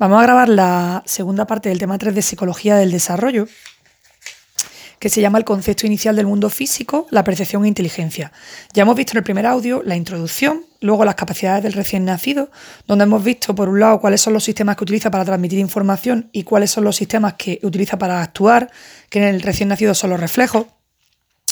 Vamos a grabar la segunda parte del tema 3 de Psicología del Desarrollo, que se llama el concepto inicial del mundo físico, la percepción e inteligencia. Ya hemos visto en el primer audio la introducción, luego las capacidades del recién nacido, donde hemos visto por un lado cuáles son los sistemas que utiliza para transmitir información y cuáles son los sistemas que utiliza para actuar, que en el recién nacido son los reflejos.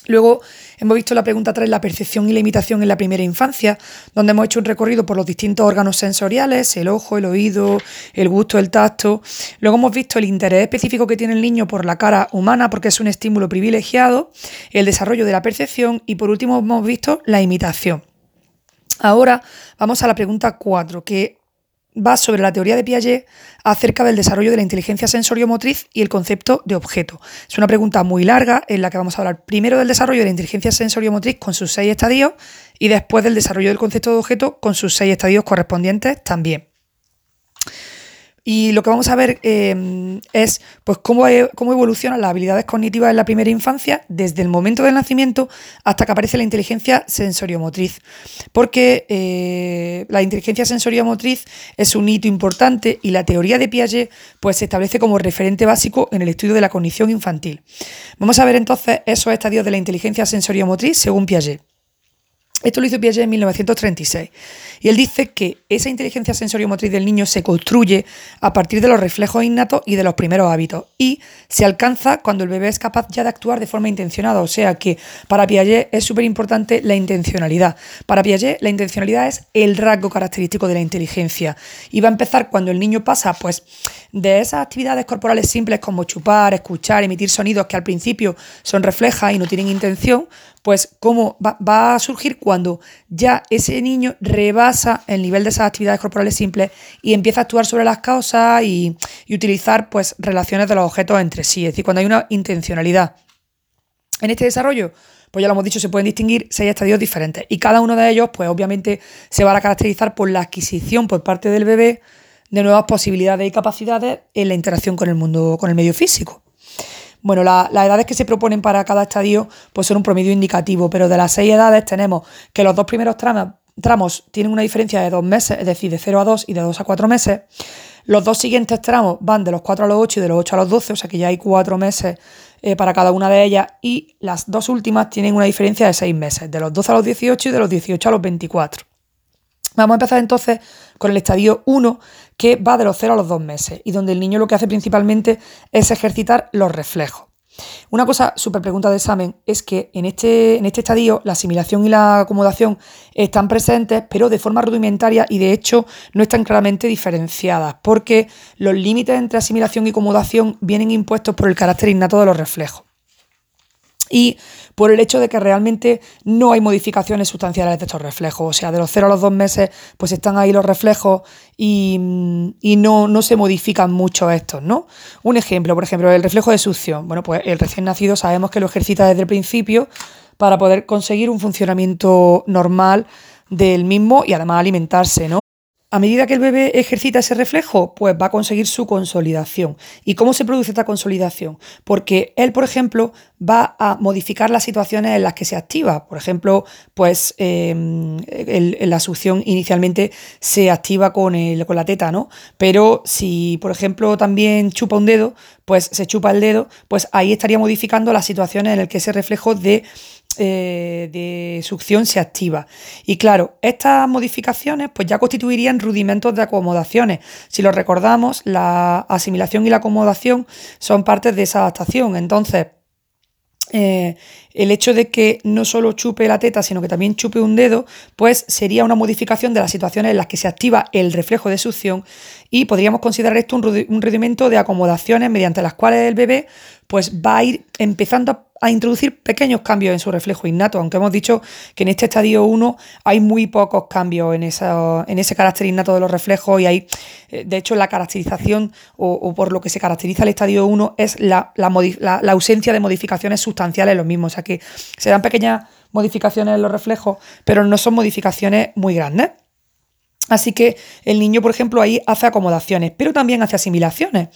Luego hemos visto la pregunta 3, la percepción y la imitación en la primera infancia, donde hemos hecho un recorrido por los distintos órganos sensoriales, el ojo, el oído, el gusto, el tacto. Luego hemos visto el interés específico que tiene el niño por la cara humana, porque es un estímulo privilegiado, el desarrollo de la percepción y por último hemos visto la imitación. Ahora vamos a la pregunta 4, que va sobre la teoría de Piaget acerca del desarrollo de la inteligencia sensoriomotriz y el concepto de objeto. Es una pregunta muy larga en la que vamos a hablar primero del desarrollo de la inteligencia sensoriomotriz con sus seis estadios y después del desarrollo del concepto de objeto con sus seis estadios correspondientes también. Y lo que vamos a ver em, es pues, cómo, e, cómo, evolucionan las habilidades cognitivas en la primera infancia desde el momento del nacimiento hasta que aparece la inteligencia sensoriomotriz. Porque eh, la inteligencia sensoriomotriz es un hito importante y la teoría de Piaget pues, se establece como referente básico en el estudio de la cognición infantil. Vamos a ver entonces esos estadios de la inteligencia sensoriomotriz según Piaget. Esto lo hizo Piaget en 1936. Y él dice que esa inteligencia sensoriomotriz del niño se construye a partir de los reflejos innatos y de los primeros hábitos. Y se alcanza cuando el bebé es capaz ya de actuar de forma intencionada. O sea que para Piaget es súper importante la intencionalidad. Para Piaget la intencionalidad es el rasgo característico de la inteligencia. Y va a empezar cuando el niño pasa pues de esas actividades corporales simples como chupar, escuchar, emitir sonidos que al principio son reflejas y no tienen intención, pues cómo va, a surgir cuando ya ese niño rebasa el nivel de esas actividades corporales simples y empieza a actuar sobre las causas y, utilizar pues relaciones de los objetos entre sí, es decir, cuando hay una intencionalidad. En este desarrollo, pues ya lo hemos dicho, se pueden distinguir seis estadios diferentes y cada uno de ellos, pues obviamente se va a caracterizar por la adquisición por parte del bebé de nuevas posibilidades y capacidades en la interacción con el mundo, con el medio físico. Bueno, las edades que se proponen para cada estadio pues son un promedio indicativo, pero de las seis edades tenemos que los dos primeros tramos, tienen una diferencia de dos meses, es decir, de 0 a 2 y de 2 a 4 meses. Los dos siguientes tramos van de los 4 a los 8 y de los 8 a los 12, o sea que ya hay 4 meses eh, para cada una de ellas. Y las dos últimas tienen una diferencia de 6 meses, de los 12 a los 18 y de los 18 a los 24. Vamos a empezar entonces con el estadio 1, que va de los 0 a los 2 meses y donde el niño lo que hace principalmente es ejercitar los reflejos. Una cosa súper pregunta de examen es que en este, en este estadio la asimilación y la acomodación están presentes, pero de forma rudimentaria y de hecho no están claramente diferenciadas, porque los límites entre asimilación y acomodación vienen impuestos por el carácter innato de los reflejos. Y por el hecho de que realmente no hay modificaciones sustanciales de estos reflejos. O sea, de los 0 a los 2 meses, pues están ahí los reflejos y, no, no, se modifican mucho estos, ¿no? Un ejemplo, por ejemplo, el reflejo de succión. Bueno, pues el recién nacido sabemos que lo ejercita desde el principio para poder conseguir un funcionamiento normal del mismo y además alimentarse, ¿no? A medida que el bebé ejercita ese reflejo, pues va a conseguir su consolidación. ¿Y cómo se produce esta consolidación? Porque él, por ejemplo, va a modificar las situaciones en las que se activa. Por ejemplo, pues em, la succión inicialmente se activa con, el, con la teta, ¿no? Pero si, por ejemplo, también chupa un dedo, pues se chupa el dedo, pues ahí estaría modificando las situaciones en las que ese reflejo de eh, de succión se activa. Y claro, estas modificaciones pues ya constituirían rudimentos de acomodaciones. Si lo recordamos, la asimilación y la acomodación son partes de esa adaptación. Entonces, eh, el hecho de que no solo chupe la teta, sino que también chupe un dedo, pues sería una modificación de las situaciones en las que se activa el reflejo de succión y podríamos considerar esto un, rudimento de acomodaciones mediante las cuales el bebé pues va a ir empezando a introducir pequeños cambios en su reflejo innato, aunque hemos dicho que en este estadio 1 hay muy pocos cambios en, en ese carácter innato de los reflejos y hay, eh, de hecho, la caracterización o, por lo que se caracteriza el estadio 1 es la, la, ausencia de modificaciones sustanciales en los mismos, o sea que se dan pequeñas modificaciones en los reflejos, pero no son modificaciones muy grandes. Así que el niño, por ejemplo, ahí hace acomodaciones, pero también hace asimilaciones.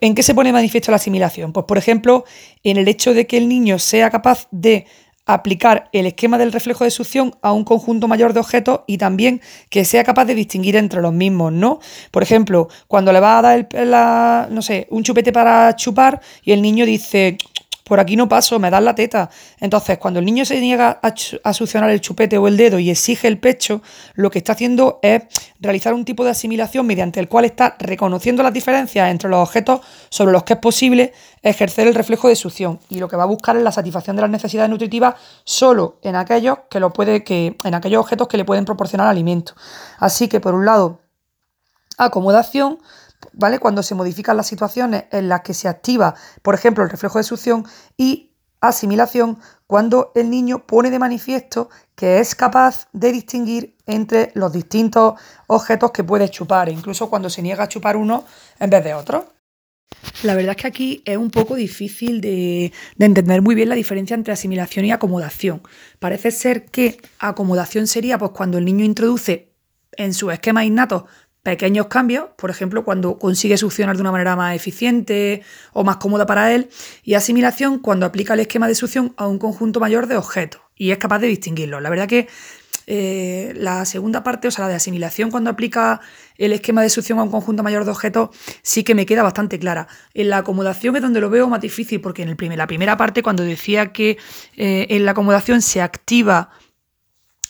¿En qué se pone manifiesto la asimilación? Pues, por ejemplo, en el hecho de que el niño sea capaz de aplicar el esquema del reflejo de succión a un conjunto mayor de objetos y también que sea capaz de distinguir entre los mismos, ¿no? Por ejemplo, cuando le va a dar la, no sé, un chupete para chupar y el niño dice, por aquí no paso, me das la teta. Entonces, cuando el niño se niega a, succionar el chupete o el dedo y exige el pecho, lo que está haciendo es realizar un tipo de asimilación mediante el cual está reconociendo las diferencias entre los objetos sobre los que es posible ejercer el reflejo de succión. Y lo que va a buscar es la satisfacción de las necesidades nutritivas solo en aquellos que lo puede, que, en aquellos objetos que le pueden proporcionar alimento. Así que, por un lado, acomodación ¿vale? Cuando se modifican las situaciones en las que se activa, por ejemplo, el reflejo de succión y asimilación cuando el niño pone de manifiesto que es capaz de distinguir entre los distintos objetos que puede chupar, incluso cuando se niega a chupar uno en vez de otro. La verdad es que aquí es un poco difícil de, de, entender muy bien la diferencia entre asimilación y acomodación. Parece ser que acomodación sería pues, cuando el niño introduce en su esquema innato pequeños cambios, por ejemplo, cuando consigue succionar de una manera más eficiente o más cómoda para él, y asimilación cuando aplica el esquema de succión a un conjunto mayor de objetos y es capaz de distinguirlos. La verdad que eh, la segunda parte, o sea, la de asimilación cuando aplica el esquema de succión a un conjunto mayor de objetos, sí que me queda bastante clara. En la acomodación es donde lo veo más difícil, porque en el la primera parte, cuando decía que eh, en la acomodación se activa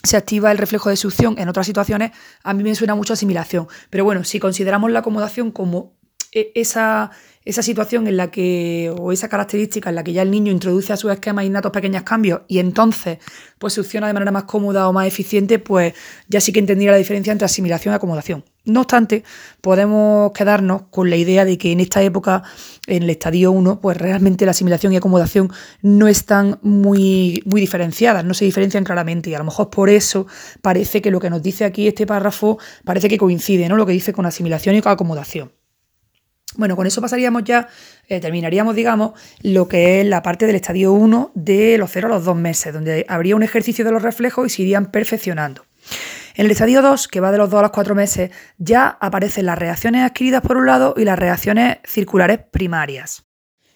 se activa el reflejo de succión en otras situaciones, a mí me suena mucho asimilación. Pero bueno, si consideramos la acomodación como esa, esa situación en la que, o esa característica en la que ya el niño introduce a su esquema innatos pequeños cambios y entonces pues succiona de manera más cómoda o más eficiente, pues ya sí que entendería la diferencia entre asimilación y acomodación. No obstante, podemos quedarnos con la idea de que en esta época, en el estadio 1, pues realmente la asimilación y acomodación no están muy, muy diferenciadas, no se diferencian claramente y a lo mejor por eso parece que lo que nos dice aquí este párrafo parece que coincide, ¿no? Lo que dice con asimilación y con acomodación. Bueno, con eso pasaríamos ya, eh, terminaríamos, digamos, lo que es la parte del estadio 1 de los 0 a los 2 meses, donde habría un ejercicio de los reflejos y se irían perfeccionando. En el estadio 2, que va de los 2 a los 4 meses, ya aparecen las reacciones adquiridas por un lado y las reacciones circulares primarias.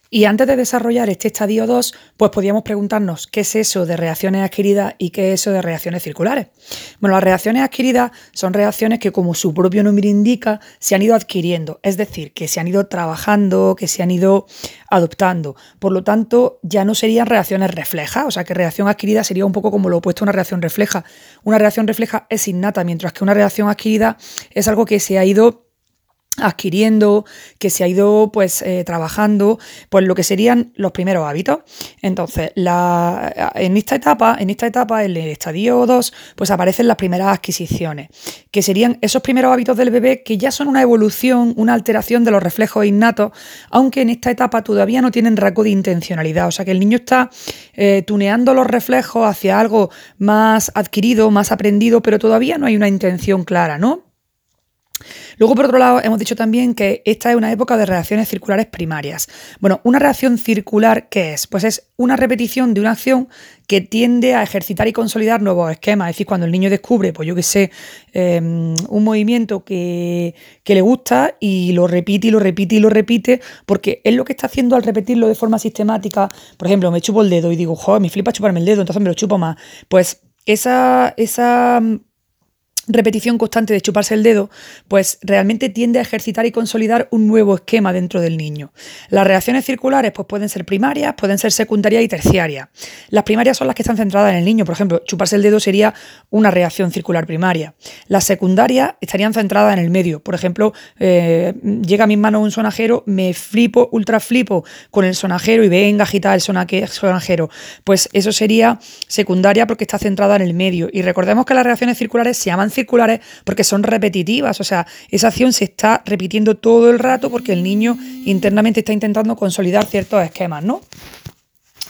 Y antes de desarrollar este estadio 2, pues podíamos preguntarnos qué es eso de reacciones adquiridas y qué es eso de reacciones circulares. Bueno, las reacciones adquiridas son reacciones que, como su propio nombre indica, se han ido adquiriendo, es decir, que se han ido trabajando, que se han ido adoptando. Por lo tanto, ya no serían reacciones reflejas, o sea que reacción adquirida sería un poco como lo opuesto a una reacción refleja. Una reacción refleja es innata, mientras que una reacción adquirida es algo que se ha ido adquiriendo, que se ha ido pues eh, trabajando, pues lo que serían los primeros hábitos. Entonces, la, en esta etapa, en esta etapa, en el estadio 2, pues aparecen las primeras adquisiciones, que serían esos primeros hábitos del bebé que ya son una evolución, una alteración de los reflejos innatos, aunque en esta etapa todavía no tienen rasgo de intencionalidad. O sea que el niño está eh, tuneando los reflejos hacia algo más adquirido, más aprendido, pero todavía no hay una intención clara, ¿no? Luego, por otro lado, hemos dicho también que esta es una época de reacciones circulares primarias. Bueno, una reacción circular, ¿qué es? Pues es una repetición de una acción que tiende a ejercitar y consolidar nuevos esquemas. Es decir, cuando el niño descubre, pues yo qué sé, em, un movimiento que, que, le gusta y lo repite y lo repite y lo repite, porque es lo que está haciendo al repetirlo de forma sistemática. Por ejemplo, me chupo el dedo y digo, joder, me flipa chuparme el dedo, entonces me lo chupo más. Pues esa, esa repetición constante de chuparse el dedo, pues realmente tiende a ejercitar y consolidar un nuevo esquema dentro del niño. Las reacciones circulares pues pueden ser primarias, pueden ser secundarias y terciarias. Las primarias son las que están centradas en el niño, por ejemplo, chuparse el dedo sería una reacción circular primaria. Las secundarias estarían centradas en el medio, por ejemplo, eh, llega a mis manos un sonajero, me flipo, ultra flipo con el sonajero y venga agitar el sonajero. Pues eso sería secundaria porque está centrada en el medio. Y recordemos que las reacciones circulares se llaman circulares porque son repetitivas, o sea, esa acción se está repitiendo todo el rato porque el niño internamente está intentando consolidar ciertos esquemas, ¿no?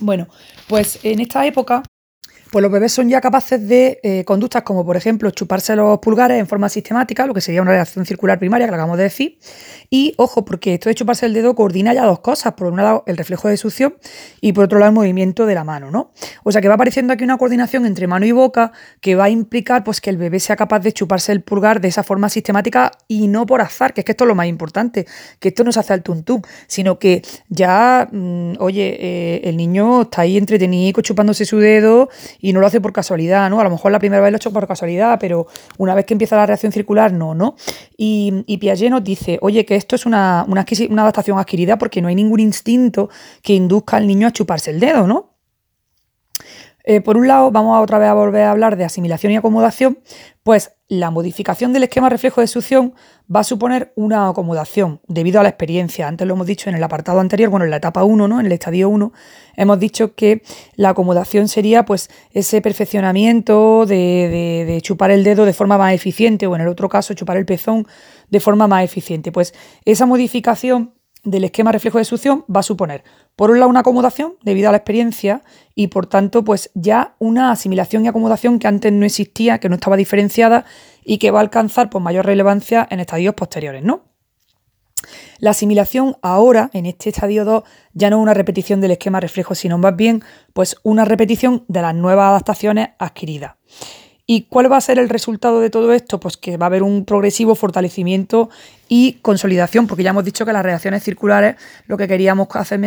Bueno, pues en esta época pues los bebés son ya capaces de eh, conductas como, por ejemplo, chuparse los pulgares en forma sistemática, lo que sería una reacción circular primaria, que lo acabamos de decir. Y ojo, porque esto de chuparse el dedo coordina ya dos cosas. Por un lado, el reflejo de succión y por otro lado, el movimiento de la mano, ¿no? O sea que va apareciendo aquí una coordinación entre mano y boca que va a implicar pues, que el bebé sea capaz de chuparse el pulgar de esa forma sistemática y no por azar, que es que esto es lo más importante, que esto no se hace al tuntún, sino que ya, mm, oye, eh, el niño está ahí entretenido chupándose su dedo no lo hace por casualidad, ¿no? A lo mejor la primera vez lo ha hecho por casualidad, pero una vez que empieza la reacción circular, no, ¿no? Y, y Piaget nos dice, oye, que esto es una, una adaptación adquirida porque no hay ningún instinto que induzca al niño a chuparse el dedo, ¿no? Eh, por un lado, vamos a otra vez a volver a hablar de asimilación y acomodación, pues la modificación del esquema reflejo de succión va a suponer una acomodación debido a la experiencia. Antes lo hemos dicho en el apartado anterior, bueno, en la etapa 1, ¿no? En el estadio 1, hemos dicho que la acomodación sería pues ese perfeccionamiento de, de chupar el dedo de forma más eficiente, o en el otro caso, chupar el pezón de forma más eficiente. Pues esa modificación del esquema reflejo de succión va a suponer, por un lado, una acomodación debido a la experiencia y, por tanto, pues ya una asimilación y acomodación que antes no existía, que no estaba diferenciada y que va a alcanzar pues, mayor relevancia en estadios posteriores, ¿no? La asimilación ahora, en este estadio 2, ya no es una repetición del esquema reflejo, sino más bien pues una repetición de las nuevas adaptaciones adquiridas. ¿Y cuál va a ser el resultado de todo esto? Pues que va a haber un progresivo fortalecimiento y consolidación, porque ya hemos dicho que las reacciones circulares lo que queríamos hacer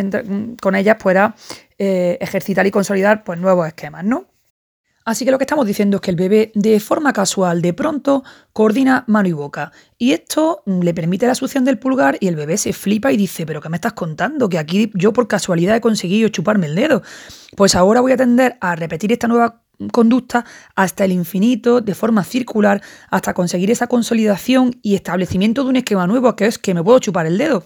con ellas pues era eh, ejercitar y consolidar pues, nuevos esquemas, ¿no? Así que lo que estamos diciendo es que el bebé de forma casual, de pronto, coordina mano y boca. Y esto le permite la succión del pulgar y el bebé se flipa y dice, pero ¿qué me estás contando? Que aquí yo por casualidad he conseguido chuparme el dedo. Pues ahora voy a tender a repetir esta nueva conducta hasta el infinito, de forma circular, hasta conseguir esa consolidación y establecimiento de un esquema nuevo, que es que me puedo chupar el dedo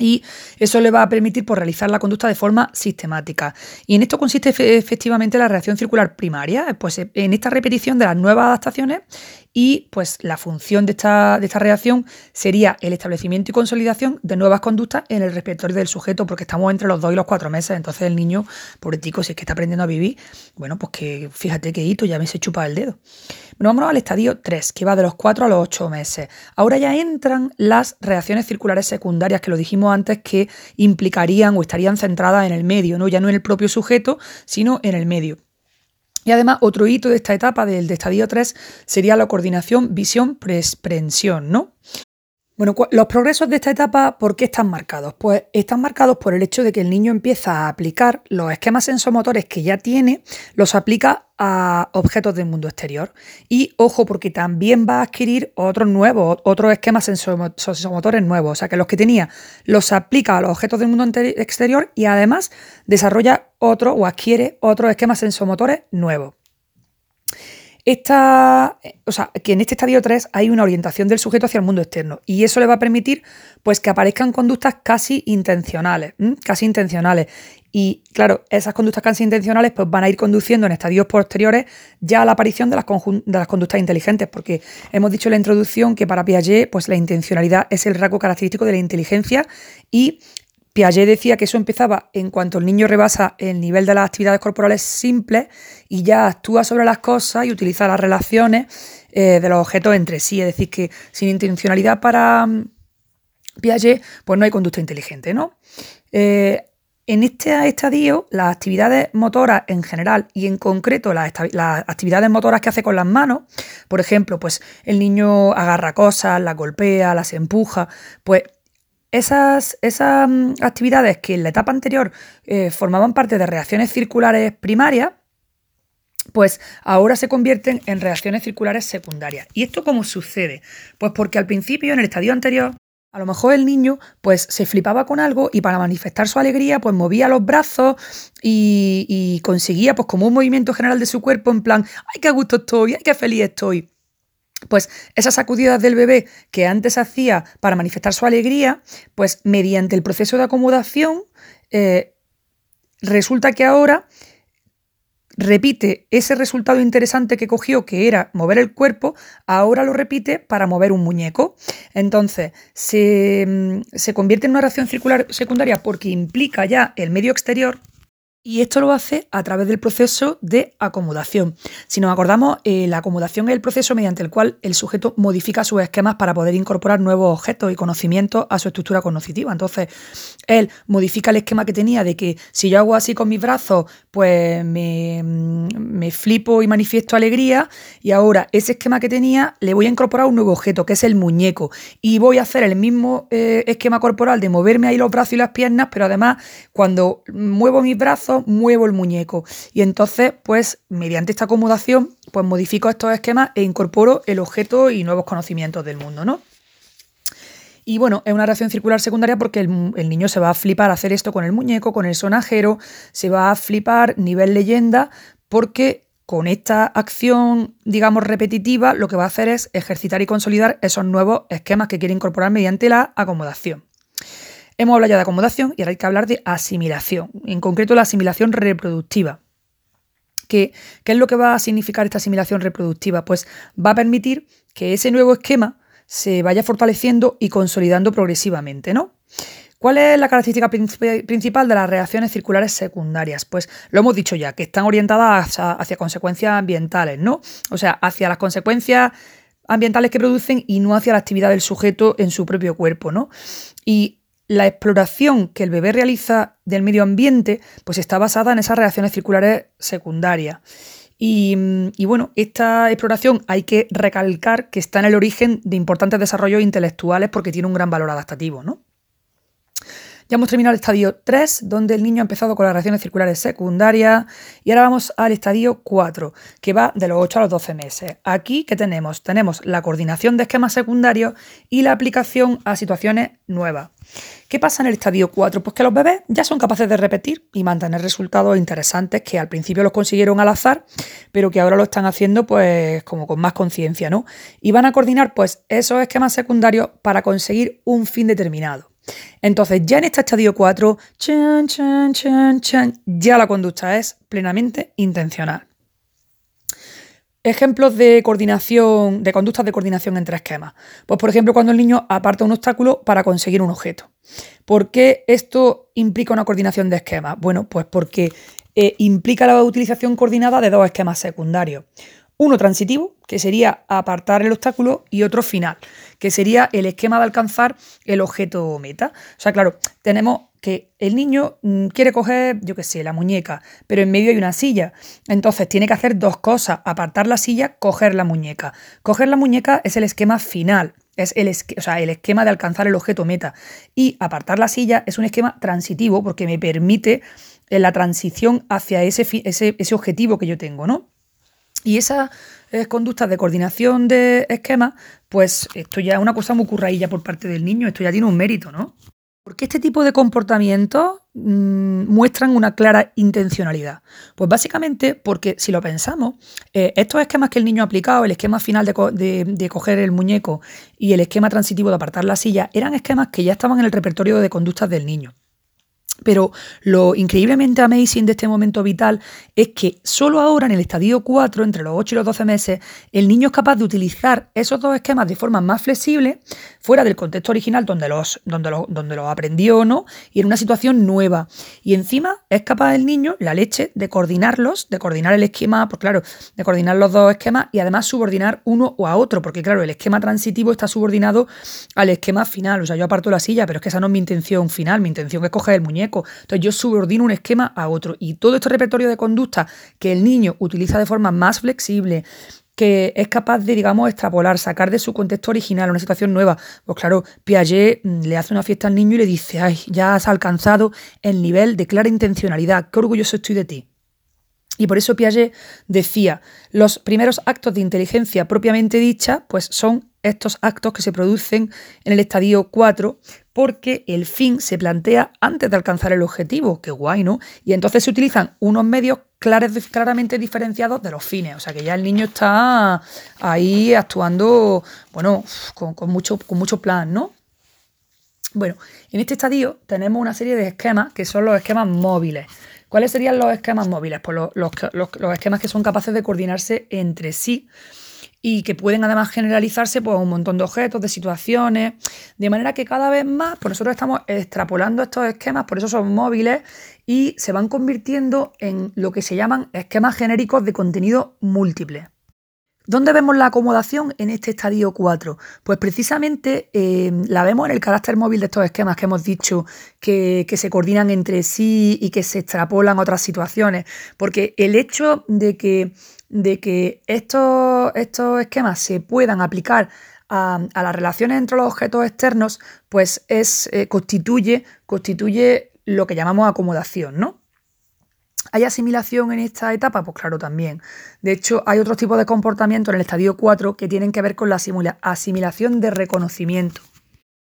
y eso le va a permitir pues, realizar la conducta de forma sistemática. Y en esto consiste efectivamente la reacción circular primaria, pues en esta repetición de las nuevas adaptaciones y pues la función de esta, de esta reacción sería el establecimiento y consolidación de nuevas conductas en el repertorio del sujeto, porque estamos entre los dos y los cuatro meses, entonces el niño, chico, si es que está aprendiendo a vivir, bueno, pues que fíjate que hito, ya me se chupa el dedo. Bueno, vámonos al estadio 3, que va de los 4 a los 8 meses. Ahora ya entran las reacciones circulares secundarias, que lo dijimos antes, que implicarían o estarían centradas en el medio, ¿no? ya no en el propio sujeto, sino en el medio. Y además, otro hito de esta etapa del estadio 3 sería la coordinación visión-prensión, ¿no? Bueno, los progresos de esta etapa, ¿por qué están marcados? Pues están marcados por el hecho de que el niño empieza a aplicar los esquemas sensomotores que ya tiene, los aplica a objetos del mundo exterior. Y ojo, porque también va a adquirir otros nuevos, otros esquemas sensomotores nuevos. O sea, que los que tenía los aplica a los objetos del mundo exterior y además desarrolla otro o adquiere otros esquemas sensomotores nuevos. Esta, o sea, que en este estadio 3 hay una orientación del sujeto hacia el mundo externo y eso le va a permitir pues, que aparezcan conductas casi intencionales, casi intencionales. Y claro, esas conductas casi intencionales pues, van a ir conduciendo en estadios posteriores ya a la aparición de las, de las conductas inteligentes, porque hemos dicho en la introducción que para Piaget pues, la intencionalidad es el rasgo característico de la inteligencia y Piaget decía que eso empezaba en cuanto el niño rebasa el nivel de las actividades corporales simples y ya actúa sobre las cosas y utiliza las relaciones eh, de los objetos entre sí. Es decir, que sin intencionalidad para mm, Piaget, pues no hay conducta inteligente, ¿no? Eh, en este estadio, las actividades motoras en general y en concreto las, las, actividades motoras que hace con las manos, por ejemplo, pues el niño agarra cosas, las golpea, las empuja, pues esas, esas mm, actividades que en la etapa anterior eh, formaban parte de reacciones circulares primarias, pues ahora se convierten en reacciones circulares secundarias. ¿Y esto cómo sucede? Pues porque al principio, en el estadio anterior, a lo mejor el niño pues se flipaba con algo y para manifestar su alegría pues movía los brazos y, y conseguía pues como un movimiento general de su cuerpo en plan, ¡ay qué gusto estoy! ¡ay qué feliz estoy! Pues esas sacudidas del bebé que antes hacía para manifestar su alegría, pues mediante el proceso de acomodación, eh, resulta que ahora repite ese resultado interesante que cogió, que era mover el cuerpo, ahora lo repite para mover un muñeco. Entonces, se, mm, se convierte en una reacción circular secundaria porque implica ya el medio exterior Y esto lo hace a través del proceso de acomodación. Si nos acordamos, eh, la acomodación es el proceso mediante el cual el sujeto modifica sus esquemas para poder incorporar nuevos objetos y conocimientos a su estructura cognitiva. Entonces, él modifica el esquema que tenía de que si yo hago así con mis brazos, pues me, me flipo y manifiesto alegría. Y ahora ese esquema que tenía le voy a incorporar un nuevo objeto, que es el muñeco. Y voy a hacer el mismo eh, esquema corporal de moverme ahí los brazos y las piernas, pero además cuando muevo mis brazos, muevo el muñeco. Y entonces, pues, mediante esta acomodación, pues modifico estos esquemas e incorporo el objeto y nuevos conocimientos del mundo, ¿no? Y bueno, es una reacción circular secundaria porque el, niño se va a flipar hacer esto con el muñeco, con el sonajero, se va a flipar nivel leyenda, porque con esta acción, digamos, repetitiva, lo que va a hacer es ejercitar y consolidar esos nuevos esquemas que quiere incorporar mediante la acomodación. Hemos hablado ya de acomodación y ahora hay que hablar de asimilación, en concreto la asimilación reproductiva. ¿Qué, ¿Qué es lo que va a significar esta asimilación reproductiva? Pues va a permitir que ese nuevo esquema se vaya fortaleciendo y consolidando progresivamente, ¿no? ¿Cuál es la característica principal de las reacciones circulares secundarias? Pues lo hemos dicho ya, que están orientadas hacia, consecuencias ambientales, ¿no? O sea, hacia las consecuencias ambientales que producen y no hacia la actividad del sujeto en su propio cuerpo, ¿no? Y la exploración que el bebé realiza del medio ambiente pues está basada en esas reacciones circulares secundarias. Y, bueno, esta exploración hay que recalcar que está en el origen de importantes desarrollos intelectuales porque tiene un gran valor adaptativo, ¿no? Ya hemos terminado el estadio 3, donde el niño ha empezado con las reacciones circulares secundarias, y ahora vamos al estadio 4, que va de los 8 a los 12 meses. Aquí, ¿qué tenemos? Tenemos la coordinación de esquemas secundarios y la aplicación a situaciones nuevas. ¿Qué pasa en el estadio 4? Pues que los bebés ya son capaces de repetir y mantener resultados interesantes que al principio los consiguieron al azar, pero que ahora lo están haciendo pues como con más conciencia, ¿no? Y van a coordinar pues esos esquemas secundarios para conseguir un fin determinado. Entonces, ya en este estadio 4, chan, chan, chan, chan, ya la conducta es plenamente intencional. Ejemplos de coordinación, de conductas de coordinación entre esquemas. Pues, por ejemplo, cuando el niño aparta un obstáculo para conseguir un objeto. ¿Por qué esto implica una coordinación de esquemas? Bueno, pues porque eh, implica la utilización coordinada de dos esquemas secundarios. Uno transitivo, que sería apartar el obstáculo, y otro final, que sería el esquema de alcanzar el objeto meta. O sea, claro, tenemos que el niño mm, quiere coger, yo qué sé, la muñeca, pero en medio hay una silla. Entonces tiene que hacer dos cosas, apartar la silla, coger la muñeca. Coger la muñeca es el esquema final, es el, o sea, el esquema de alcanzar el objeto meta. Y apartar la silla es un esquema transitivo porque me permite eh, la transición hacia ese, ese, ese objetivo que yo tengo, ¿no? Y esas eh, conductas de coordinación de esquemas, pues esto ya es una cosa muy currailla por parte del niño, esto ya tiene un mérito, ¿no? Porque este tipo de comportamientos mm, muestran una clara intencionalidad. Pues básicamente porque si lo pensamos, eh, estos esquemas que el niño ha aplicado, el esquema final de, de, coger el muñeco y el esquema transitivo de apartar la silla, eran esquemas que ya estaban en el repertorio de conductas del niño. Pero lo increíblemente amazing de este momento vital es que solo ahora, en el estadio 4, entre los 8 y los 12 meses, el niño es capaz de utilizar esos dos esquemas de forma más flexible, fuera del contexto original donde los, donde los, donde los aprendió no, y en una situación nueva. Y encima es capaz el niño, la leche, de coordinarlos, de coordinar el esquema, pues claro, de coordinar los dos esquemas y además subordinar uno o a otro, porque claro, el esquema transitivo está subordinado al esquema final. O sea, yo aparto la silla, pero es que esa no es mi intención final, mi intención es coger el muñeco entonces yo subordino un esquema a otro. Y todo este repertorio de conducta que el niño utiliza de forma más flexible, que es capaz de, digamos, extrapolar, sacar de su contexto original una situación nueva. Pues claro, Piaget mm, le hace una fiesta al niño y le dice, ay, ya has alcanzado el nivel de clara intencionalidad, qué orgulloso estoy de ti. Y por eso Piaget decía, los primeros actos de inteligencia propiamente dicha, pues son estos actos que se producen en el estadio 4 porque el fin se plantea antes de alcanzar el objetivo, qué guay, ¿no? Y entonces se utilizan unos medios claramente diferenciados de los fines, o sea que ya el niño está ahí actuando, bueno, con, mucho, con mucho plan, ¿no? Bueno, en este estadio tenemos una serie de esquemas que son los esquemas móviles. ¿Cuáles serían los esquemas móviles? Pues los, los esquemas que son capaces de coordinarse entre sí y que pueden además generalizarse pues, un montón de objetos, de situaciones, de manera que cada vez más pues nosotros estamos extrapolando estos esquemas, por eso son móviles y se van convirtiendo en lo que se llaman esquemas genéricos de contenido múltiple. ¿Dónde vemos la acomodación en este estadio 4? Pues precisamente eh, la vemos en el carácter móvil de estos esquemas que hemos dicho que, se coordinan entre sí y que se extrapolan a otras situaciones. Porque el hecho de que, de que estos, estos esquemas se puedan aplicar a, las relaciones entre los objetos externos, pues es, eh, constituye, constituye lo que llamamos acomodación, ¿no? ¿Hay asimilación en esta etapa? Pues claro, también. De hecho, hay otros tipos de comportamiento en el estadio 4 que tienen que ver con la asimilación de reconocimiento.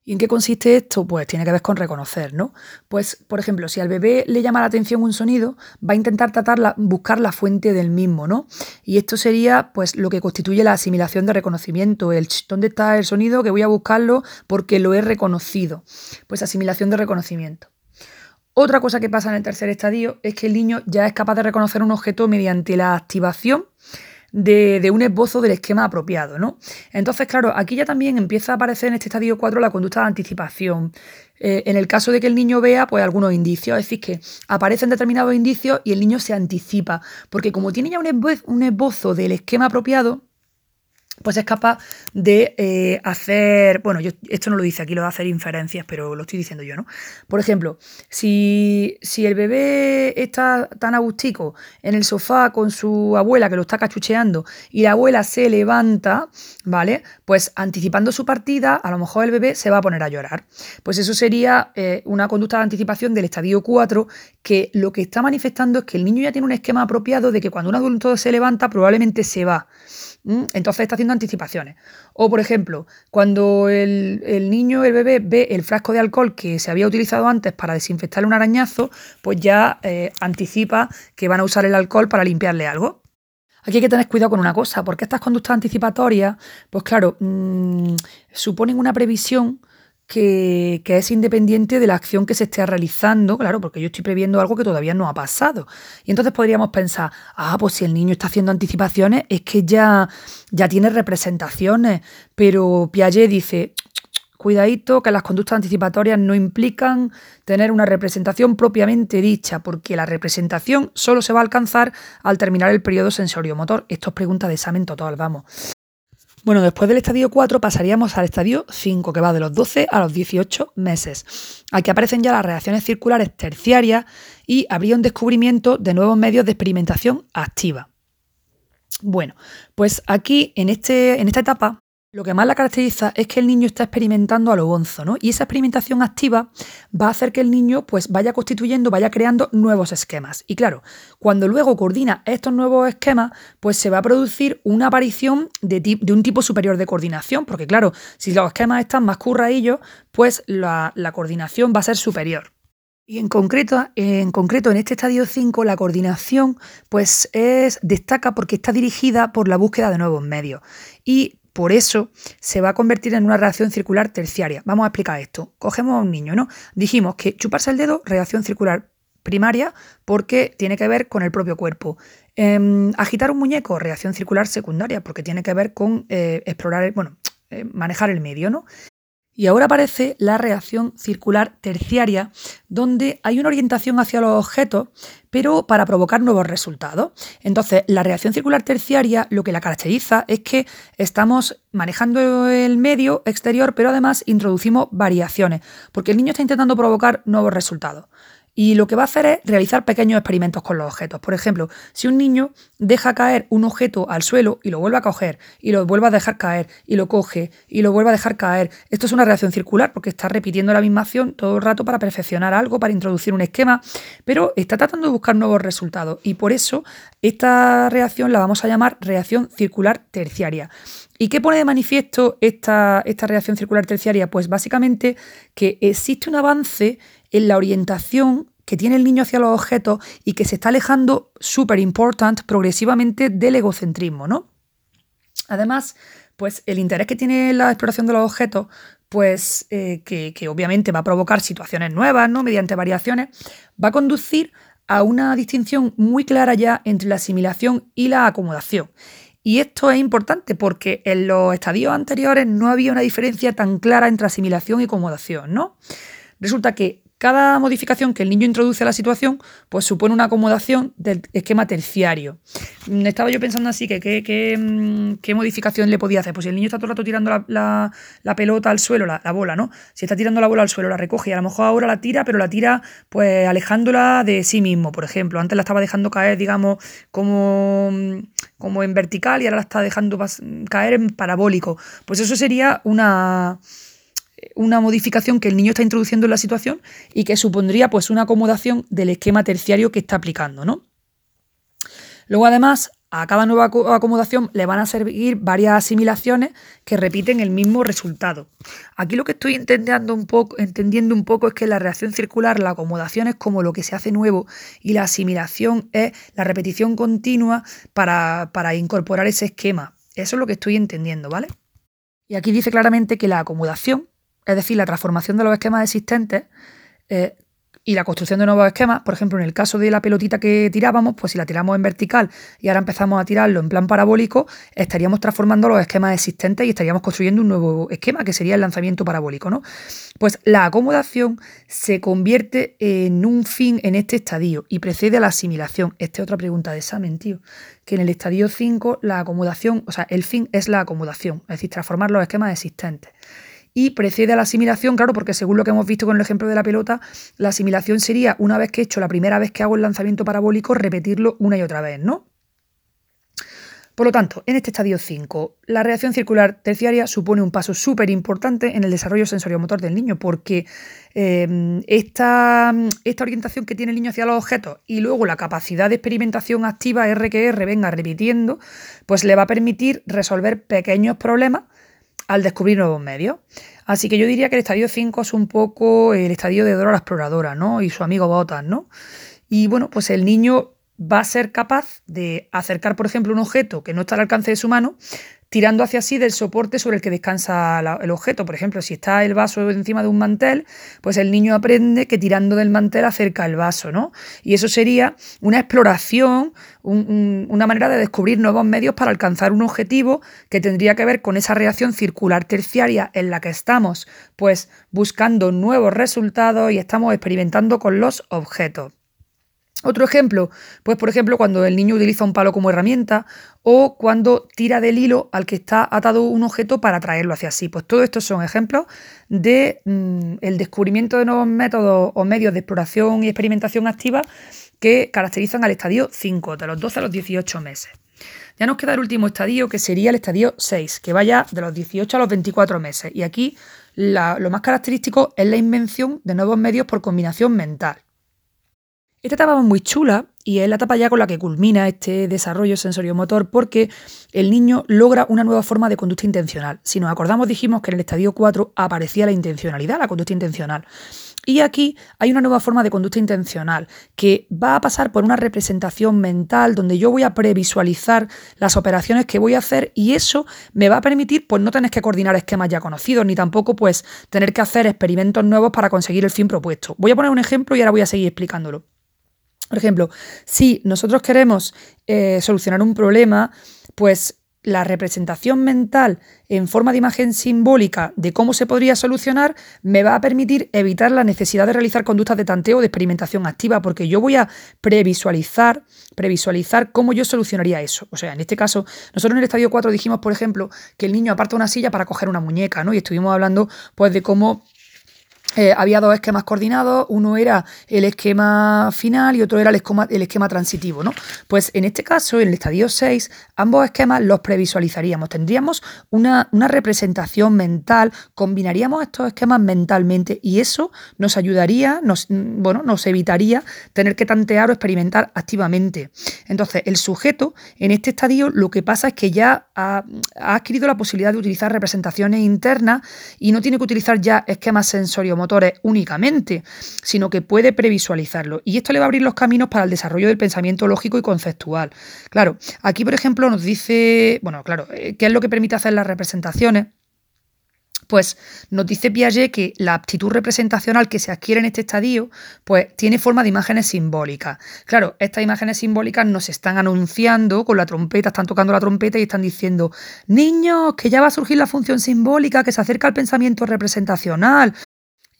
¿Y en qué consiste esto? Pues tiene que ver con reconocer, ¿no? Pues, por ejemplo, si al bebé le llama la atención un sonido, va a intentar tratar buscar la fuente del mismo, ¿no? Y esto sería, pues, lo que constituye la asimilación de reconocimiento. El ¿dónde está el sonido? Que voy a buscarlo porque lo he reconocido. Pues asimilación de reconocimiento. Otra cosa que pasa en el tercer estadio es que el niño ya es capaz de reconocer un objeto mediante la activación de, un esbozo del esquema apropiado, ¿no? Entonces, claro, aquí ya también empieza a aparecer en este estadio 4 la conducta de anticipación. Eh, en el caso de que el niño vea, pues algunos indicios, es decir, que aparecen determinados indicios y el niño se anticipa, porque como tiene ya un esbozo del esquema apropiado, pues es capaz de eh, hacer, bueno, yo, esto no lo dice aquí, lo de hacer inferencias, pero lo estoy diciendo yo, ¿no? Por ejemplo, si, si el bebé está tan agustico en el sofá con su abuela que lo está cachucheando y la abuela se levanta, ¿vale? Pues anticipando su partida, a lo mejor el bebé se va a poner a llorar. Pues eso sería eh, una conducta de anticipación del estadio 4 que lo que está manifestando es que el niño ya tiene un esquema apropiado de que cuando un adulto se levanta probablemente se va. Entonces está haciendo anticipaciones. O, por ejemplo, cuando el, niño, el bebé, ve el frasco de alcohol que se había utilizado antes para desinfectarle un arañazo, pues ya eh, anticipa que van a usar el alcohol para limpiarle algo. Aquí hay que tener cuidado con una cosa, porque estas conductas anticipatorias, pues claro, mm, suponen una previsión que, es independiente de la acción que se esté realizando, claro, porque yo estoy previendo algo que todavía no ha pasado. Y entonces podríamos pensar, ah, pues si el niño está haciendo anticipaciones, es que ya, ya tiene representaciones. Pero Piaget dice, cuidadito, que las conductas anticipatorias no implican tener una representación propiamente dicha, porque la representación solo se va a alcanzar al terminar el periodo sensorio-motor. Esto es pregunta de examen total, vamos. Bueno, después del estadio 4 pasaríamos al estadio 5, que va de los 12 a los 18 meses. Aquí aparecen ya las reacciones circulares terciarias y habría un descubrimiento de nuevos medios de experimentación activa. Bueno, pues aquí en, este, en esta etapa lo que más la caracteriza es que el niño está experimentando a lo bonzo, ¿no? Y esa experimentación activa va a hacer que el niño pues vaya constituyendo, vaya creando nuevos esquemas. Y claro, cuando luego coordina estos nuevos esquemas, pues se va a producir una aparición de, un tipo superior de coordinación, porque claro, si los esquemas están más curraillos, pues la, la coordinación va a ser superior. Y en concreto, en concreto, en este estadio 5, la coordinación pues es, destaca porque está dirigida por la búsqueda de nuevos medios. Y por eso se va a convertir en una reacción circular terciaria. Vamos a explicar esto. Cogemos a un niño, ¿no? Dijimos que chuparse el dedo, reacción circular primaria, porque tiene que ver con el propio cuerpo. Em, agitar un muñeco, reacción circular secundaria, porque tiene que ver con eh, explorar, bueno, eh, manejar el medio, ¿no? Y ahora aparece la reacción circular terciaria, donde hay una orientación hacia los objetos, pero para provocar nuevos resultados. Entonces, la reacción circular terciaria lo que la caracteriza es que estamos manejando el medio exterior, pero además introducimos variaciones, porque el niño está intentando provocar nuevos resultados. Y lo que va a hacer es realizar pequeños experimentos con los objetos. Por ejemplo, si un niño deja caer un objeto al suelo y lo vuelve a coger, y lo vuelve a dejar caer, y lo coge, y lo vuelve a dejar caer, esto es una reacción circular porque está repitiendo la misma acción todo el rato para perfeccionar algo, para introducir un esquema, pero está tratando de buscar nuevos resultados. Y por eso esta reacción la vamos a llamar reacción circular terciaria. ¿Y qué pone de manifiesto esta, esta reacción circular terciaria? Pues básicamente que existe un avance en la orientación que tiene el niño hacia los objetos y que se está alejando, súper importante, progresivamente del egocentrismo, ¿no? Además, pues el interés que tiene la exploración de los objetos, pues eh, que, que, obviamente va a provocar situaciones nuevas, ¿no? Mediante variaciones, va a conducir a una distinción muy clara ya entre la asimilación y la acomodación. Y esto es importante porque en los estadios anteriores no había una diferencia tan clara entre asimilación y acomodación, ¿no? Resulta que cada modificación que el niño introduce a la situación, pues supone una acomodación del esquema terciario. Mm, estaba yo pensando así que qué, mm, modificación le podía hacer. Pues si el niño está todo el rato tirando la, pelota al suelo, la, bola, ¿no? Si está tirando la bola al suelo, la recoge y a lo mejor ahora la tira, pero la tira pues alejándola de sí mismo, por ejemplo. Antes la estaba dejando caer, digamos, como, mm, como en vertical y ahora la está dejando caer en parabólico. Pues eso sería una una modificación que el niño está introduciendo en la situación y que supondría pues una acomodación del esquema terciario que está aplicando, ¿no? Luego además a cada nueva acomodación le van a servir varias asimilaciones que repiten el mismo resultado. Aquí lo que estoy entendiendo un poco, entendiendo un poco es que la reacción circular, la acomodación es como lo que se hace nuevo y la asimilación es la repetición continua para, para incorporar ese esquema. Eso es lo que estoy entendiendo, ¿vale? Y aquí dice claramente que la acomodación es decir, la transformación de los esquemas existentes eh, y la construcción de nuevos esquemas, por ejemplo, en el caso de la pelotita que tirábamos, pues si la tiramos en vertical y ahora empezamos a tirarlo en plan parabólico, estaríamos transformando los esquemas existentes y estaríamos construyendo un nuevo esquema que sería el lanzamiento parabólico, ¿no? Pues la acomodación se convierte en un fin en este estadio y precede a la asimilación. Esta es otra pregunta de examen, tío. Que en el estadio 5 la acomodación, o sea, el fin es la acomodación, es decir, transformar los esquemas existentes y precede a la asimilación, claro, porque según lo que hemos visto con el ejemplo de la pelota, la asimilación sería una vez que he hecho la primera vez que hago el lanzamiento parabólico, repetirlo una y otra vez, ¿no? Por lo tanto, en este estadio 5, la reacción circular terciaria supone un paso súper importante en el desarrollo sensoriomotor del niño, porque eh, esta, esta, orientación que tiene el niño hacia los objetos y luego la capacidad de experimentación activa R que R venga repitiendo, pues le va a permitir resolver pequeños problemas al descubrir nuevos medios. Así que yo diría que el estadio 5 es un poco el estadio de Dora la exploradora, ¿no? Y su amigo Botas, ¿no? Y bueno, pues el niño va a ser capaz de acercar, por ejemplo, un objeto que no está al alcance de su mano tirando hacia sí del soporte sobre el que descansa el objeto. Por ejemplo, si está el vaso encima de un mantel, pues el niño aprende que tirando del mantel acerca el vaso, ¿no? Y eso sería una exploración, una manera de descubrir nuevos medios para alcanzar un objetivo que tendría que ver con esa reacción circular terciaria en la que estamos, pues buscando nuevos resultados y estamos experimentando con los objetos. Otro ejemplo, pues por ejemplo cuando el niño utiliza un palo como herramienta o cuando tira del hilo al que está atado un objeto para traerlo hacia sí. Pues todos estos son ejemplos de mm, el descubrimiento de nuevos métodos o medios de exploración y experimentación activa que caracterizan al estadio 5, de los 12 a los 18 meses. Ya nos queda el último estadio, que sería el estadio 6, que vaya de los 18 a los 24 meses. Y aquí lo más característico es la invención de nuevos medios por combinación mental. Esta etapa es muy chula y es la etapa ya con la que culmina este desarrollo sensoriomotor porque el niño logra una nueva forma de conducta intencional. Si nos acordamos dijimos que en el estadio 4 aparecía la intencionalidad, la conducta intencional. Y aquí hay una nueva forma de conducta intencional que va a pasar por una representación mental donde yo voy a previsualizar las operaciones que voy a hacer y eso me va a permitir pues no tener que coordinar esquemas ya conocidos ni tampoco pues tener que hacer experimentos nuevos para conseguir el fin propuesto. Voy a poner un ejemplo y ahora voy a seguir explicándolo. Por ejemplo, si nosotros queremos eh, solucionar un problema, pues la representación mental en forma de imagen simbólica de cómo se podría solucionar me va a permitir evitar la necesidad de realizar conductas de tanteo o de experimentación activa, porque yo voy a previsualizar, previsualizar cómo yo solucionaría eso. O sea, en este caso, nosotros en el estadio 4 dijimos, por ejemplo, que el niño aparta una silla para coger una muñeca, ¿no? Y estuvimos hablando pues de cómo eh, había dos esquemas coordinados, uno era el esquema final y otro era el esquema, el transitivo, ¿no? Pues en este caso, en el estadio 6, ambos esquemas los previsualizaríamos, tendríamos una, representación mental, combinaríamos estos esquemas mentalmente y eso nos ayudaría, nos, bueno, nos evitaría tener que tantear o experimentar activamente. Entonces, el sujeto en este estadio lo que pasa es que ya ha, ha adquirido la posibilidad de utilizar representaciones internas y no tiene que utilizar ya esquemas sensorios motores únicamente, sino que puede previsualizarlo. Y esto le va a abrir los caminos para el desarrollo del pensamiento lógico y conceptual. Claro, aquí por ejemplo nos dice, bueno, claro, eh, ¿qué es lo que permite hacer las representaciones? Pues nos dice Piaget que la aptitud representacional que se adquiere en este estadio, pues tiene forma de imágenes simbólicas. Claro, estas imágenes simbólicas nos están anunciando con la trompeta, están tocando la trompeta y están diciendo, niños, que ya va a surgir la función simbólica, que se acerca al pensamiento representacional.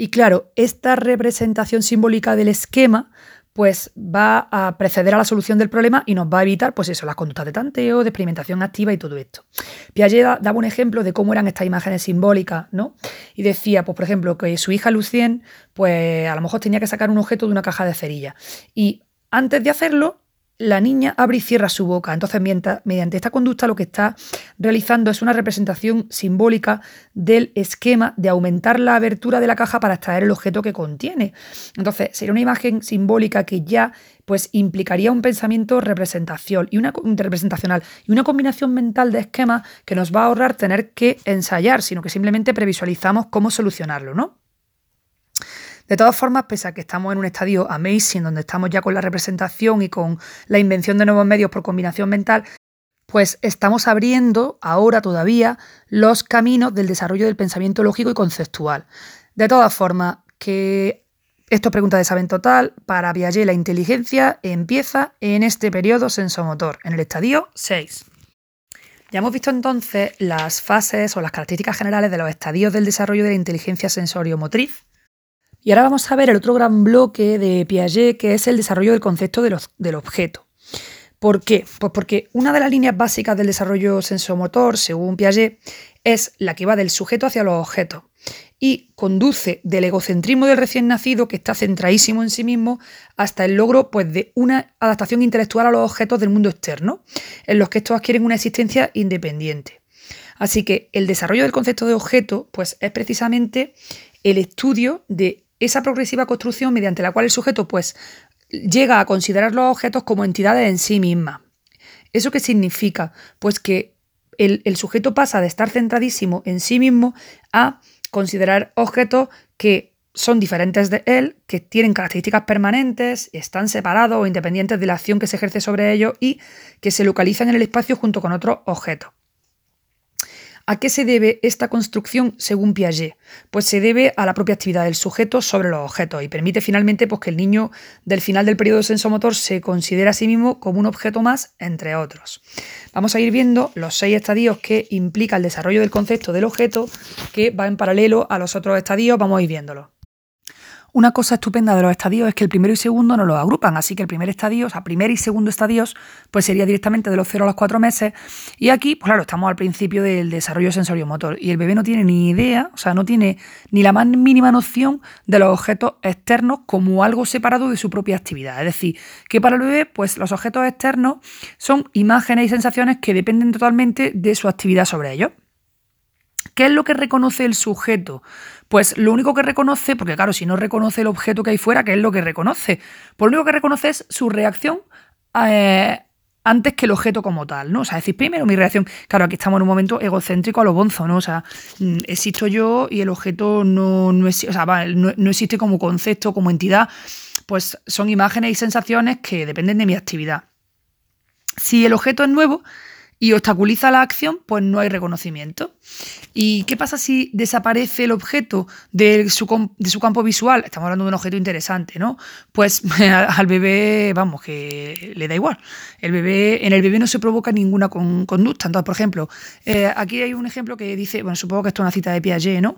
Y claro, esta representación simbólica del esquema pues va a preceder a la solución del problema y nos va a evitar, pues eso, las conductas de tanteo, de experimentación activa y todo esto. Piaget daba un ejemplo de cómo eran estas imágenes simbólicas, ¿no? Y decía, pues por ejemplo, que su hija Lucien, pues a lo mejor tenía que sacar un objeto de una caja de cerilla. Y antes de hacerlo, la niña abre y cierra su boca. Entonces, mediante esta conducta lo que está realizando es una representación simbólica del esquema de aumentar la abertura de la caja para extraer el objeto que contiene. Entonces, sería una imagen simbólica que ya pues implicaría un pensamiento representación y una, representacional y una combinación mental de esquemas que nos va a ahorrar tener que ensayar, sino que simplemente previsualizamos cómo solucionarlo, ¿no? De todas formas, pese a que estamos en un estadio amazing, donde estamos ya con la representación y con la invención de nuevos medios por combinación mental, pues estamos abriendo ahora todavía los caminos del desarrollo del pensamiento lógico y conceptual. De todas formas, que esto es pregunta de saben total, para Piaget la inteligencia empieza en este periodo sensomotor, en el estadio 6. Ya hemos visto entonces las fases o las características generales de los estadios del desarrollo de la inteligencia sensorio-motriz. Y ahora vamos a ver el otro gran bloque de Piaget, que es el desarrollo del concepto del objeto. ¿Por qué? Pues porque una de las líneas básicas del desarrollo sensomotor, según Piaget, es la que va del sujeto hacia los objetos y conduce del egocentrismo del recién nacido, que está centradísimo en sí mismo, hasta el logro pues, de una adaptación intelectual a los objetos del mundo externo, en los que estos adquieren una existencia independiente. Así que el desarrollo del concepto de objeto pues, es precisamente el estudio de esa progresiva construcción mediante la cual el sujeto pues llega a considerar los objetos como entidades en sí mismas. ¿Eso qué significa? Pues que el, el sujeto pasa de estar centradísimo en sí mismo a considerar objetos que son diferentes de él, que tienen características permanentes, están separados o independientes de la acción que se ejerce sobre ellos y que se localizan en el espacio junto con otros objetos. ¿A qué se debe esta construcción según Piaget? Pues se debe a la propia actividad del sujeto sobre los objetos y permite finalmente pues, que el niño del final del periodo sensomotor se considere a sí mismo como un objeto más, entre otros. Vamos a ir viendo los seis estadios que implica el desarrollo del concepto del objeto, que va en paralelo a los otros estadios, vamos a ir viéndolos. Una cosa estupenda de los estadios es que el primero y segundo no los agrupan, así que el primer estadio, o sea, primer y segundo estadios, pues sería directamente de los 0 a los 4 meses. Y aquí, pues claro, estamos al principio del desarrollo sensorio-motor y el bebé no tiene ni idea, o sea, no tiene ni la más mínima noción de los objetos externos como algo separado de su propia actividad. Es decir, que para el bebé, pues los objetos externos son imágenes y sensaciones que dependen totalmente de su actividad sobre ellos. ¿Qué es lo que reconoce el sujeto? Pues lo único que reconoce, porque claro, si no reconoce el objeto que hay fuera, ¿qué es lo que reconoce? Pues lo único que reconoce es su reacción eh, antes que el objeto como tal, ¿no? O sea, decir, primero mi reacción, claro, aquí estamos en un momento egocéntrico a lo bonzo, ¿no? O sea, mm, existo yo y el objeto no, no, no existe como concepto, como entidad, pues son imágenes y sensaciones que dependen de mi actividad. Si el objeto es nuevo, y obstaculiza la acción, pues no hay reconocimiento. ¿Y qué pasa si desaparece el objeto de su, de su campo visual? Estamos hablando de un objeto interesante, ¿no? Pues al bebé, vamos, que le da igual. El bebé, en el bebé no se provoca ninguna conducta. Entonces, por ejemplo, eh, aquí hay un ejemplo que dice, bueno, supongo que esto es una cita de Piaget, ¿no?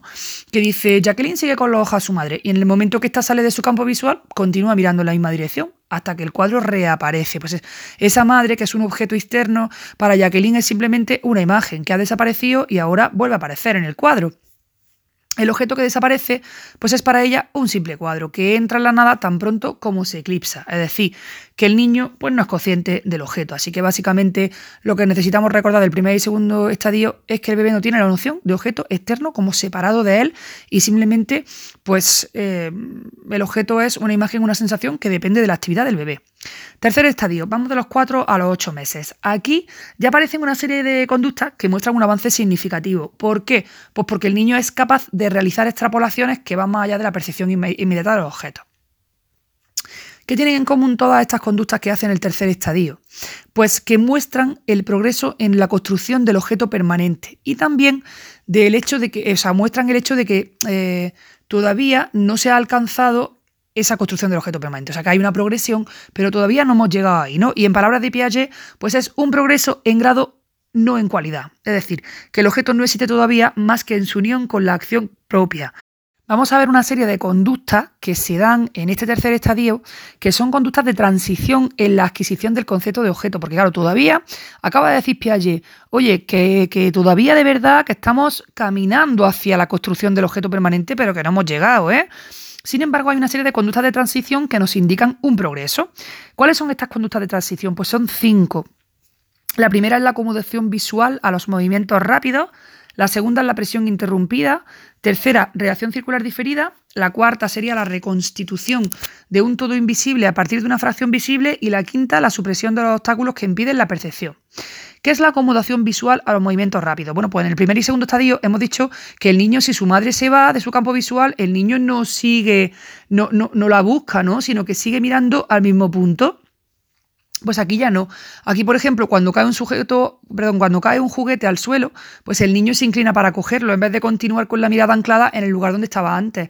Que dice, Jacqueline sigue con los ojos a su madre y en el momento que ésta sale de su campo visual, continúa mirando en la misma dirección hasta que el cuadro reaparece. Pues esa madre, que es un objeto externo, para Jacqueline es simplemente una imagen que ha desaparecido y ahora vuelve a aparecer en el cuadro. El objeto que desaparece, pues es para ella un simple cuadro, que entra en la nada tan pronto como se eclipsa. Es decir, que el niño pues, no es consciente del objeto. Así que básicamente lo que necesitamos recordar del primer y segundo estadio es que el bebé no tiene la noción de objeto externo como separado de él y simplemente pues eh, el objeto es una imagen, una sensación que depende de la actividad del bebé. Tercer estadio, vamos de los 4 a los 8 meses. Aquí ya aparecen una serie de conductas que muestran un avance significativo. ¿Por qué? Pues porque el niño es capaz de realizar extrapolaciones que van más allá de la percepción inmediata de los objetos. ¿Qué tienen en común todas estas conductas que hacen el tercer estadio? pues que muestran el progreso en la construcción del objeto permanente y también del hecho de que, o sea, muestran el hecho de que eh, todavía no se ha alcanzado esa construcción del objeto permanente. O sea, que hay una progresión, pero todavía no hemos llegado ahí, ¿no? Y en palabras de Piaget, pues es un progreso en grado, no en cualidad. Es decir, que el objeto no existe todavía más que en su unión con la acción propia. Vamos a ver una serie de conductas que se dan en este tercer estadio, que son conductas de transición en la adquisición del concepto de objeto. Porque claro, todavía, acaba de decir Piaget, oye, que, que, todavía de verdad que estamos caminando hacia la construcción del objeto permanente, pero que no hemos llegado, ¿eh? Sin embargo, hay una serie de conductas de transición que nos indican un progreso. ¿Cuáles son estas conductas de transición? Pues son cinco. La primera es la acomodación visual a los movimientos rápidos. La segunda es la presión interrumpida. Tercera, reacción circular diferida. La cuarta sería la reconstitución de un todo invisible a partir de una fracción visible. Y la quinta, la supresión de los obstáculos que impiden la percepción. ¿Qué es la acomodación visual a los movimientos rápidos? Bueno, pues en el primer y segundo estadio hemos dicho que el niño, si su madre se va de su campo visual, el niño no sigue, no, no, no la busca, ¿no? Sino que sigue mirando al mismo punto. Pues aquí ya no. Aquí, por ejemplo, cuando cae un sujeto, perdón, cuando cae un juguete al suelo, pues el niño se inclina para cogerlo en vez de continuar con la mirada anclada en el lugar donde estaba antes.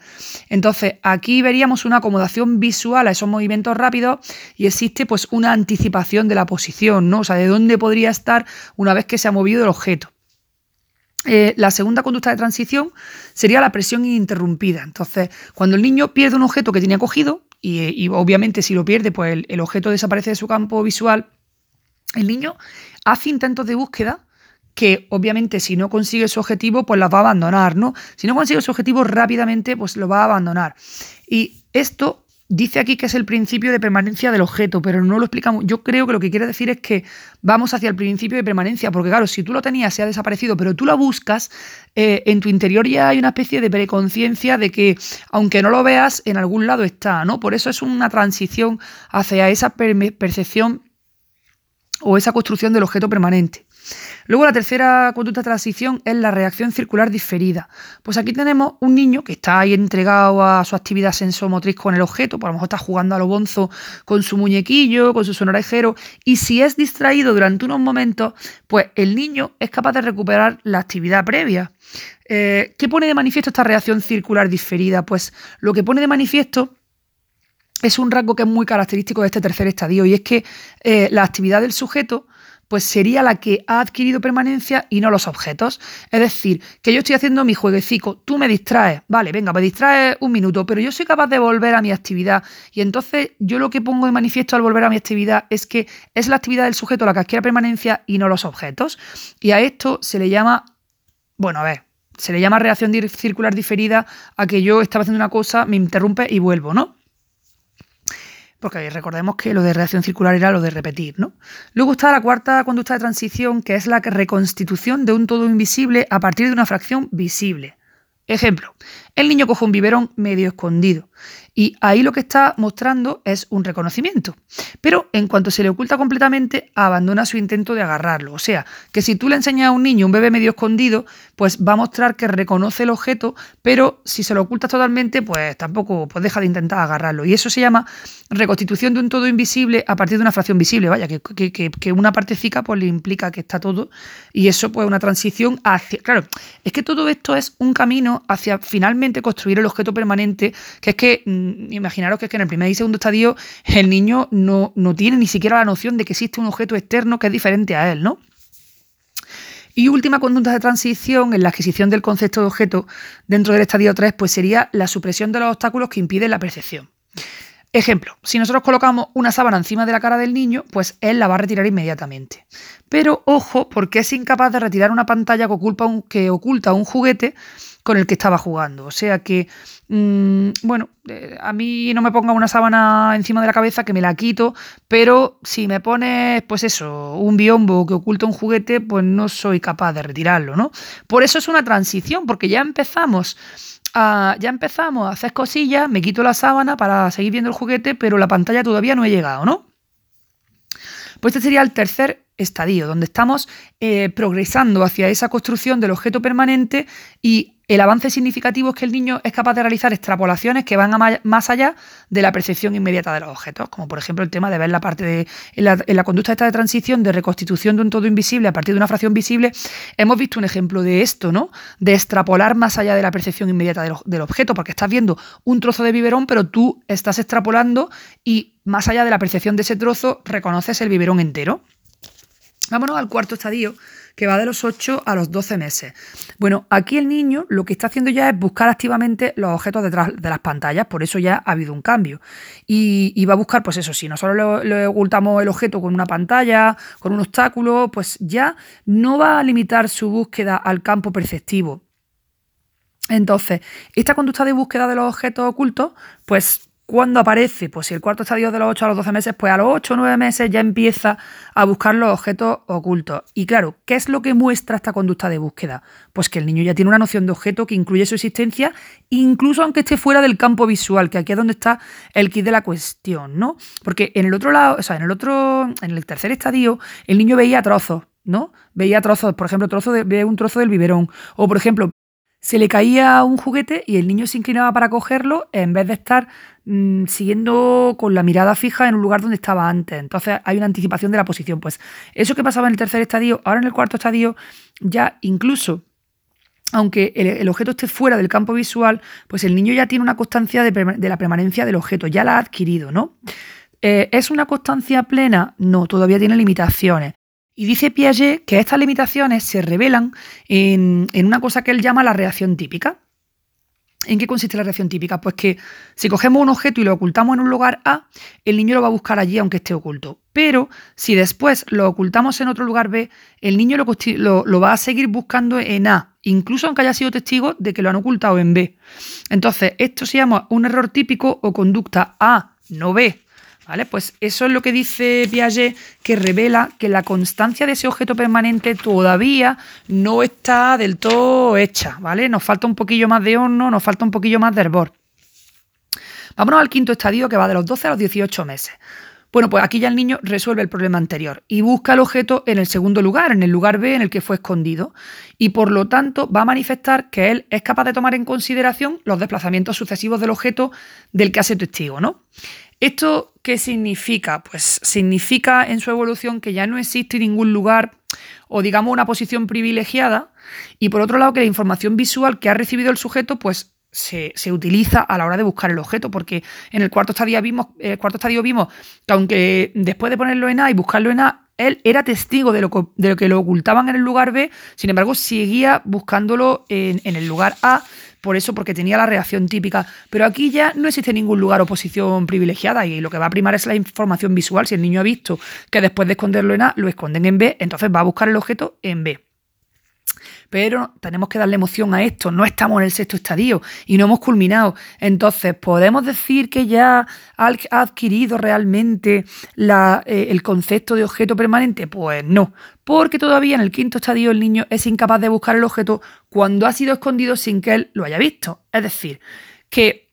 Entonces, aquí veríamos una acomodación visual a esos movimientos rápidos y existe pues una anticipación de la posición, ¿no? O sea, de dónde podría estar una vez que se ha movido el objeto. Eh, la segunda conducta de transición sería la presión ininterrumpida. Entonces, cuando el niño pierde un objeto que tenía cogido, y, obviamente si lo pierde, pues el, objeto desaparece de su campo visual. El niño hace intentos de búsqueda que obviamente si no consigue su objetivo, pues las va a abandonar, ¿no? Si no consigue su objetivo rápidamente, pues lo va a abandonar. Y esto Dice aquí que es el principio de permanencia del objeto, pero no lo explicamos. Yo creo que lo que quiere decir es que vamos hacia el principio de permanencia, porque claro, si tú lo tenías, se ha desaparecido, pero tú lo buscas, eh, en tu interior ya hay una especie de preconciencia de que, aunque no lo veas, en algún lado está, ¿no? Por eso es una transición hacia esa percepción o esa construcción del objeto permanente. Luego la tercera conducta de transición es la reacción circular diferida. Pues aquí tenemos un niño que está ahí entregado a su actividad sensomotriz con el objeto, por lo mejor está jugando a lo bonzo con su muñequillo, con su sonorajero, y si es distraído durante unos momentos, pues el niño es capaz de recuperar la actividad previa. Eh, ¿Qué pone de manifiesto esta reacción circular diferida? Pues lo que pone de manifiesto es un rasgo que es muy característico de este tercer estadio y es que eh, la actividad del sujeto pues sería la que ha adquirido permanencia y no los objetos. Es decir, que yo estoy haciendo mi jueguecito, tú me distraes, vale, venga, me distraes un minuto, pero yo soy capaz de volver a mi actividad. Y entonces yo lo que pongo de manifiesto al volver a mi actividad es que es la actividad del sujeto la que adquiere permanencia y no los objetos. Y a esto se le llama, bueno, a ver, se le llama reacción circular diferida a que yo estaba haciendo una cosa, me interrumpe y vuelvo, ¿no? Porque recordemos que lo de reacción circular era lo de repetir, ¿no? Luego está la cuarta conducta de transición, que es la reconstitución de un todo invisible a partir de una fracción visible. Ejemplo, el niño coge un biberón medio escondido y ahí lo que está mostrando es un reconocimiento. Pero en cuanto se le oculta completamente, abandona su intento de agarrarlo. O sea, que si tú le enseñas a un niño un bebé medio escondido, pues va a mostrar que reconoce el objeto, pero si se lo ocultas totalmente, pues tampoco pues deja de intentar agarrarlo. Y eso se llama reconstitución de un todo invisible a partir de una fracción visible. Vaya, que, que, que una partecica pues le implica que está todo. Y eso pues una transición hacia... Claro, es que todo esto es un camino hacia finalmente construir el objeto permanente, que es que mm, imaginaros que es que en el primer y segundo estadio el niño no, no tiene ni siquiera la noción de que existe un objeto externo que es diferente a él, ¿no? Y última conducta de transición en la adquisición del concepto de objeto dentro del estadio 3, pues sería la supresión de los obstáculos que impiden la percepción. Ejemplo, si nosotros colocamos una sábana encima de la cara del niño, pues él la va a retirar inmediatamente. Pero ojo, porque es incapaz de retirar una pantalla que oculta un, juguete con el que estaba jugando. O sea que, mm, bueno, eh, a mí no me ponga una sábana encima de la cabeza que me la quito, pero si me pones, pues eso, un biombo que oculta un juguete, pues no soy capaz de retirarlo, ¿no? Por eso es una transición, porque ya empezamos ya empezamos a hacer cosillas, me quito la sábana para seguir viendo el juguete, pero la pantalla todavía no he llegado, ¿no? Pues este sería el tercer estadio, donde estamos eh, progresando hacia esa construcción del objeto permanente y el avance significativo es que el niño es capaz de realizar extrapolaciones que van más allá de la percepción inmediata de los objetos, como por ejemplo el tema de ver la parte de en la, conducta esta de transición de reconstitución de un todo invisible a partir de una fracción visible, hemos visto un ejemplo de esto, ¿no? De extrapolar más allá de la percepción inmediata del, del objeto, porque estás viendo un trozo de biberón, pero tú estás extrapolando y más allá de la percepción de ese trozo reconoces el biberón entero. Vámonos al cuarto estadio, que va de los 8 a los 12 meses. Bueno, aquí el niño lo que está haciendo ya es buscar activamente los objetos detrás de las pantallas, por eso ya ha habido un cambio. Y, va a buscar, pues eso, si nosotros le, ocultamos el objeto con una pantalla, con un obstáculo, pues ya no va a limitar su búsqueda al campo perceptivo. Entonces, esta conducta de búsqueda de los objetos ocultos, pues ¿Cuándo aparece? Pues si el cuarto estadio de los 8 a los 12 meses, pues a los 8 o 9 meses ya empieza a buscar los objetos ocultos. Y claro, ¿qué es lo que muestra esta conducta de búsqueda? Pues que el niño ya tiene una noción de objeto que incluye su existencia, incluso aunque esté fuera del campo visual, que aquí es donde está el kit de la cuestión, ¿no? Porque en el otro lado, o sea, en el otro, en el tercer estadio, el niño veía trozos, ¿no? Veía trozos, por ejemplo, trozo de, ve un trozo del biberón. O, por ejemplo, se le caía un juguete y el niño se inclinaba para cogerlo en vez de estar mm, siguiendo con la mirada fija en un lugar donde estaba antes. Entonces hay una anticipación de la posición. Pues eso que pasaba en el tercer estadio, ahora en el cuarto estadio, ya incluso aunque el, objeto esté fuera del campo visual, pues el niño ya tiene una constancia de, la permanencia del objeto, ya la ha adquirido, ¿no? Eh, ¿Es una constancia plena? No, todavía tiene limitaciones. Y dice Piaget que estas limitaciones se revelan en, una cosa que él llama la reacción típica. ¿En qué consiste la reacción típica? Pues que si cogemos un objeto y lo ocultamos en un lugar A, el niño lo va a buscar allí aunque esté oculto. Pero si después lo ocultamos en otro lugar B, el niño lo, lo, va a seguir buscando en A, incluso aunque haya sido testigo de que lo han ocultado en B. Entonces, esto se llama un error típico o conducta A, no B. ¿Vale? Pues eso es lo que dice Piaget, que revela que la constancia de ese objeto permanente todavía no está del todo hecha, ¿vale? Nos falta un poquillo más de horno, nos falta un poquillo más de hervor. Vámonos al quinto estadio que va de los 12 a los 18 meses. Bueno, pues aquí ya el niño resuelve el problema anterior y busca el objeto en el segundo lugar, en el lugar B en el que fue escondido, y por lo tanto va a manifestar que él es capaz de tomar en consideración los desplazamientos sucesivos del objeto del que hace testigo, ¿no? ¿Esto qué significa? Pues significa en su evolución que ya no existe ningún lugar o digamos una posición privilegiada y por otro lado que la información visual que ha recibido el sujeto pues se, utiliza a la hora de buscar el objeto, porque en el cuarto estadio vimos, el cuarto estadio vimos que aunque después de ponerlo en A y buscarlo en A, él era testigo de lo, de lo que lo ocultaban en el lugar B, sin embargo seguía buscándolo en, en el lugar A por eso, porque tenía la reacción típica. Pero aquí ya no existe ningún lugar o posición privilegiada y lo que va a primar es la información visual. Si el niño ha visto que después de esconderlo en A, lo esconden en B, entonces va a buscar el objeto en B. Pero tenemos que darle emoción a esto, no estamos en el sexto estadio y no hemos culminado. Entonces, ¿podemos decir que ya ha adquirido realmente eh, el concepto de objeto permanente? Pues no, porque todavía en el quinto estadio el niño es incapaz de buscar el objeto cuando ha sido escondido sin que él lo haya visto. Es decir, que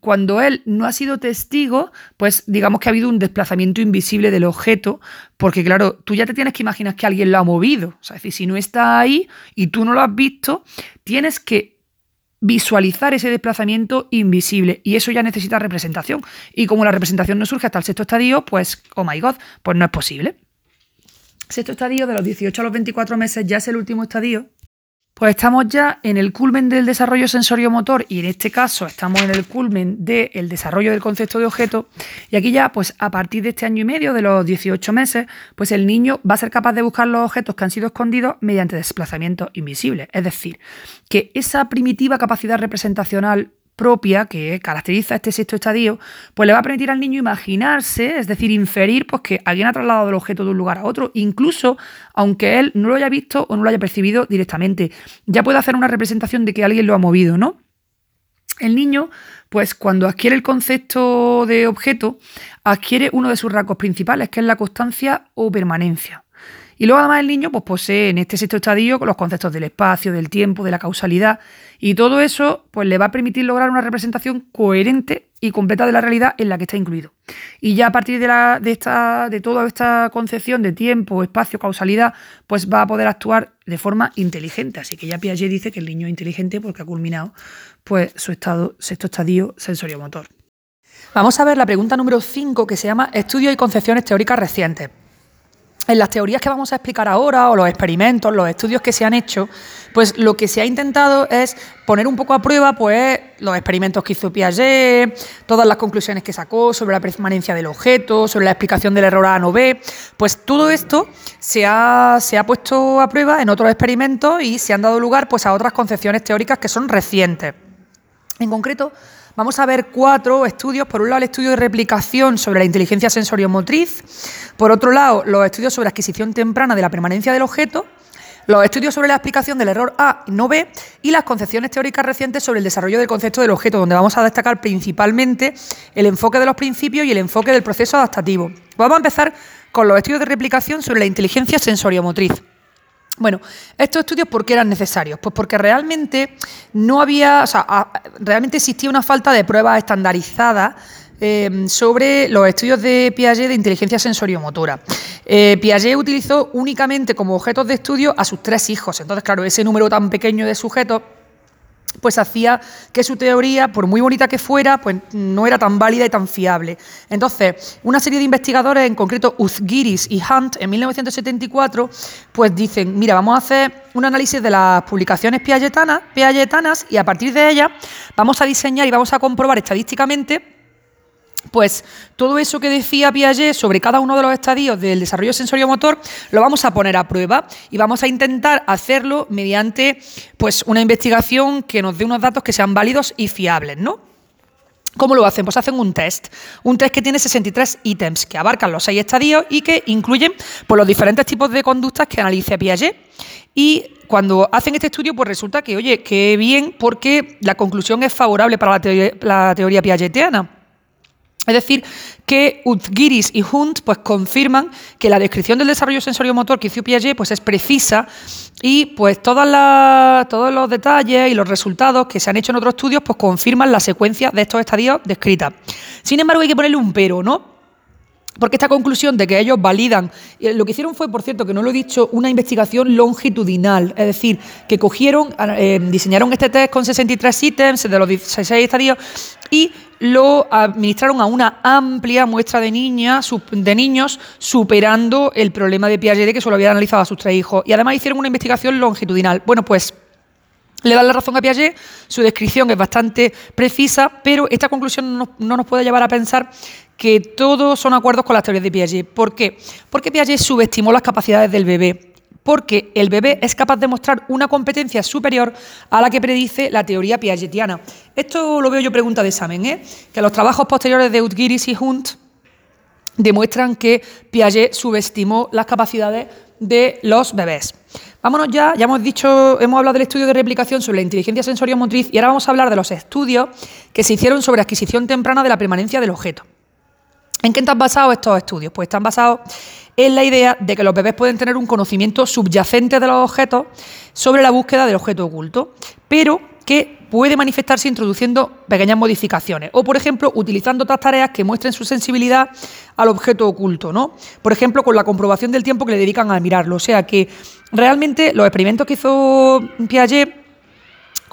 cuando él no ha sido testigo, pues digamos que ha habido un desplazamiento invisible del objeto, porque claro, tú ya te tienes que imaginar que alguien lo ha movido. O sea, es decir, si no está ahí y tú no lo has visto, tienes que visualizar ese desplazamiento invisible y eso ya necesita representación. Y como la representación no surge hasta el sexto estadio, pues, oh my god, pues no es posible. Sexto estadio de los 18 a los 24 meses ya es el último estadio pues estamos ya en el culmen del desarrollo sensorio-motor y en este caso estamos en el culmen del desarrollo del concepto de objeto y aquí ya pues a partir de este año y medio, de los 18 meses, pues el niño va a ser capaz de buscar los objetos que han sido escondidos mediante desplazamientos invisibles. Es decir, que esa primitiva capacidad representacional propia que caracteriza este sexto estadio, pues le va a permitir al niño imaginarse, es decir, inferir pues, que alguien ha trasladado el objeto de un lugar a otro, incluso aunque él no lo haya visto o no lo haya percibido directamente. Ya puede hacer una representación de que alguien lo ha movido, ¿no? El niño, pues cuando adquiere el concepto de objeto, adquiere uno de sus rasgos principales, que es la constancia o permanencia. Y luego además el niño pues, posee en este sexto estadio los conceptos del espacio, del tiempo, de la causalidad y todo eso pues, le va a permitir lograr una representación coherente y completa de la realidad en la que está incluido. Y ya a partir de, la, de, esta, de toda esta concepción de tiempo, espacio, causalidad, pues va a poder actuar de forma inteligente. Así que ya Piaget dice que el niño es inteligente porque ha culminado pues, su estado, sexto estadio sensorio-motor. Vamos a ver la pregunta número 5 que se llama Estudios y concepciones teóricas recientes en las teorías que vamos a explicar ahora, o los experimentos, los estudios que se han hecho, pues lo que se ha intentado es poner un poco a prueba pues, los experimentos que hizo Piaget, todas las conclusiones que sacó sobre la permanencia del objeto, sobre la explicación del error A no B. Pues todo esto se ha, se ha puesto a prueba en otros experimentos y se han dado lugar pues, a otras concepciones teóricas que son recientes. En concreto, Vamos a ver cuatro estudios. Por un lado, el estudio de replicación sobre la inteligencia sensoriomotriz. Por otro lado, los estudios sobre adquisición temprana de la permanencia del objeto. Los estudios sobre la explicación del error A y no B. Y las concepciones teóricas recientes sobre el desarrollo del concepto del objeto, donde vamos a destacar principalmente el enfoque de los principios y el enfoque del proceso adaptativo. Vamos a empezar con los estudios de replicación sobre la inteligencia sensoriomotriz. Bueno, estos estudios, ¿por qué eran necesarios? Pues porque realmente no había, o sea, realmente existía una falta de pruebas estandarizadas eh, sobre los estudios de Piaget de inteligencia sensoriomotora. Eh, Piaget utilizó únicamente como objetos de estudio a sus tres hijos. Entonces, claro, ese número tan pequeño de sujetos pues hacía que su teoría, por muy bonita que fuera, pues no era tan válida y tan fiable. Entonces, una serie de investigadores, en concreto Uzgiris y Hunt, en 1974, pues dicen, mira, vamos a hacer un análisis de las publicaciones piagetanas, piagetanas y a partir de ellas vamos a diseñar y vamos a comprobar estadísticamente pues todo eso que decía Piaget sobre cada uno de los estadios del desarrollo sensorio-motor lo vamos a poner a prueba y vamos a intentar hacerlo mediante pues una investigación que nos dé unos datos que sean válidos y fiables, ¿no? ¿Cómo lo hacen? Pues hacen un test. Un test que tiene 63 ítems que abarcan los seis estadios y que incluyen pues, los diferentes tipos de conductas que analiza Piaget. Y cuando hacen este estudio, pues resulta que, oye, qué bien, porque la conclusión es favorable para la la teoría piagetiana. Es decir, que Udgiris y Hunt pues, confirman que la descripción del desarrollo sensorio-motor que hizo Piaget pues, es precisa y pues, todas las, todos los detalles y los resultados que se han hecho en otros estudios pues, confirman la secuencia de estos estadios descritas. Sin embargo, hay que ponerle un pero, ¿no? Porque esta conclusión de que ellos validan, eh, lo que hicieron fue, por cierto, que no lo he dicho, una investigación longitudinal, es decir, que cogieron, eh, diseñaron este test con 63 ítems de los 16 estadios y lo administraron a una amplia muestra de, niñas, de niños, superando el problema de Piaget que solo había analizado a sus tres hijos. Y además hicieron una investigación longitudinal. Bueno, pues le dan la razón a Piaget, su descripción es bastante precisa, pero esta conclusión no, no, nos puede llevar a pensar que todos son acuerdos con las teorías de Piaget. ¿Por qué? Porque Piaget subestimó las capacidades del bebé porque el bebé es capaz de mostrar una competencia superior a la que predice la teoría piagetiana. Esto lo veo yo pregunta de examen, ¿eh? que los trabajos posteriores de Utgiris y Hunt demuestran que Piaget subestimó las capacidades de los bebés. Vámonos ya, ya hemos dicho, hemos hablado del estudio de replicación sobre la inteligencia sensorio-motriz y ahora vamos a hablar de los estudios que se hicieron sobre adquisición temprana de la permanencia del objeto. ¿En qué están basados estos estudios? Pues están basados en la idea de que los bebés pueden tener un conocimiento subyacente de los objetos sobre la búsqueda del objeto oculto, pero que puede manifestarse introduciendo pequeñas modificaciones o, por ejemplo, utilizando otras tareas que muestren su sensibilidad al objeto oculto, ¿no? Por ejemplo, con la comprobación del tiempo que le dedican a mirarlo. O sea que realmente los experimentos que hizo Piaget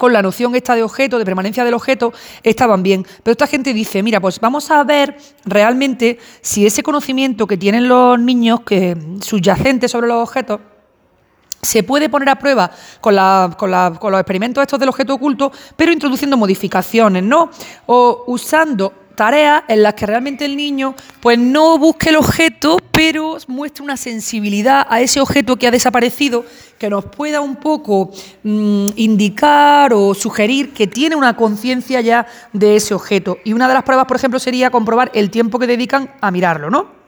con la noción esta de objeto, de permanencia del objeto, estaban bien. Pero esta gente dice, mira, pues vamos a ver realmente si ese conocimiento que tienen los niños, que subyacente sobre los objetos, se puede poner a prueba con, con, con, los experimentos estos del objeto oculto, pero introduciendo modificaciones, ¿no? O usando tareas en las que realmente el niño pues no busque el objeto, pero muestre una sensibilidad a ese objeto que ha desaparecido, que nos pueda un poco mm, indicar o sugerir que tiene una conciencia ya de ese objeto. Y una de las pruebas, por ejemplo, sería comprobar el tiempo que dedican a mirarlo, ¿no?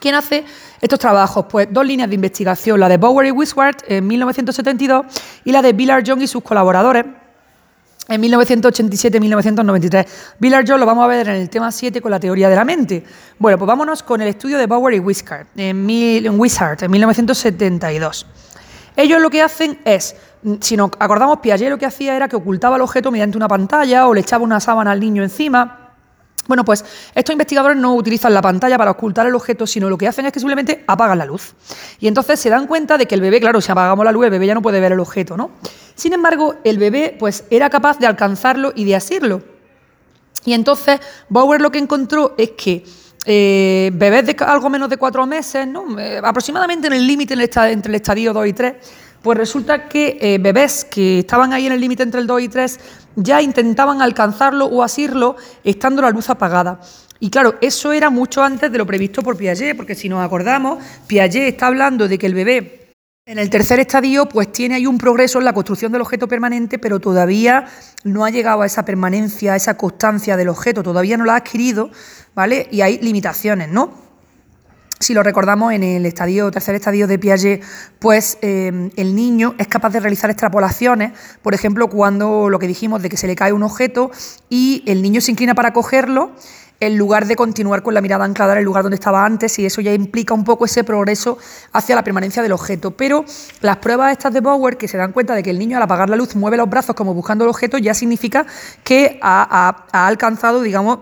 ¿Quién hace estos trabajos? Pues dos líneas de investigación, la de Bower y Wisward en 1972 y la de Billard Young y sus colaboradores en 1987-1993. Billard Jones lo vamos a ver en el tema 7 con la teoría de la mente. Bueno, pues vámonos con el estudio de Bauer y Wishart en, Wishart, en 1972. Ellos lo que hacen es, si nos acordamos, Piaget lo que hacía era que ocultaba el objeto mediante una pantalla o le echaba una sábana al niño encima Bueno, pues estos investigadores no utilizan la pantalla para ocultar el objeto, sino lo que hacen es que simplemente apagan la luz. Y entonces se dan cuenta de que el bebé, claro, si apagamos la luz, el bebé ya no puede ver el objeto, ¿no? Sin embargo, el bebé pues era capaz de alcanzarlo y de asirlo. Y entonces Bauer lo que encontró es que eh, bebés de algo menos de cuatro meses. Eh, aproximadamente en el límite entre el estadio 2 y 3, pues resulta que eh, bebés que estaban ahí en el límite entre el 2 y 3 ya intentaban alcanzarlo o asirlo estando la luz apagada. Y claro, eso era mucho antes de lo previsto por Piaget, porque si nos acordamos, Piaget está hablando de que el bebé en el tercer estadio pues tiene ahí un progreso en la construcción del objeto permanente, pero todavía no ha llegado a esa permanencia, a esa constancia del objeto, todavía no la ha adquirido, ¿vale? Y hay limitaciones, ¿no? Si lo recordamos en el estadio, tercer estadio de Piaget, pues eh, el niño es capaz de realizar extrapolaciones, por ejemplo, cuando lo que dijimos de que se le cae un objeto y el niño se inclina para cogerlo, en lugar de continuar con la mirada anclada en el lugar donde estaba antes, y eso ya implica un poco ese progreso hacia la permanencia del objeto. Pero las pruebas estas de Bauer, que se dan cuenta de que el niño al apagar la luz mueve los brazos como buscando el objeto, ya significa que ha alcanzado, digamos,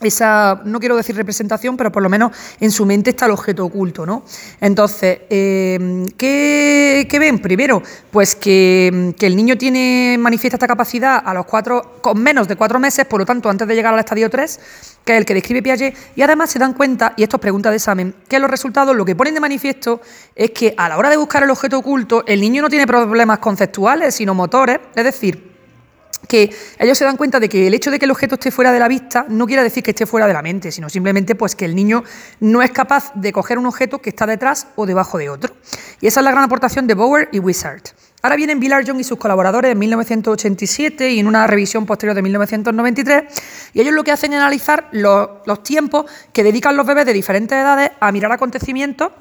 esa, no quiero decir representación, pero por lo menos en su mente está el objeto oculto, ¿no? Entonces, eh, ¿qué, ven? Primero, pues que, el niño tiene, manifiesta esta capacidad a los cuatro, con menos de cuatro meses, por lo tanto, antes de llegar al estadio 3, que es el que describe Piaget, y además se dan cuenta, y esto es pregunta de examen, que los resultados lo que ponen de manifiesto es que a la hora de buscar el objeto oculto, el niño no tiene problemas conceptuales, sino motores, es decir, que ellos se dan cuenta de que el hecho de que el objeto esté fuera de la vista no quiere decir que esté fuera de la mente, sino simplemente pues que el niño no es capaz de coger un objeto que está detrás o debajo de otro. Y esa es la gran aportación de Bower y Wizard. Ahora vienen Young y sus colaboradores en 1987 y en una revisión posterior de 1993, y ellos lo que hacen es analizar los, los tiempos que dedican los bebés de diferentes edades a mirar acontecimientos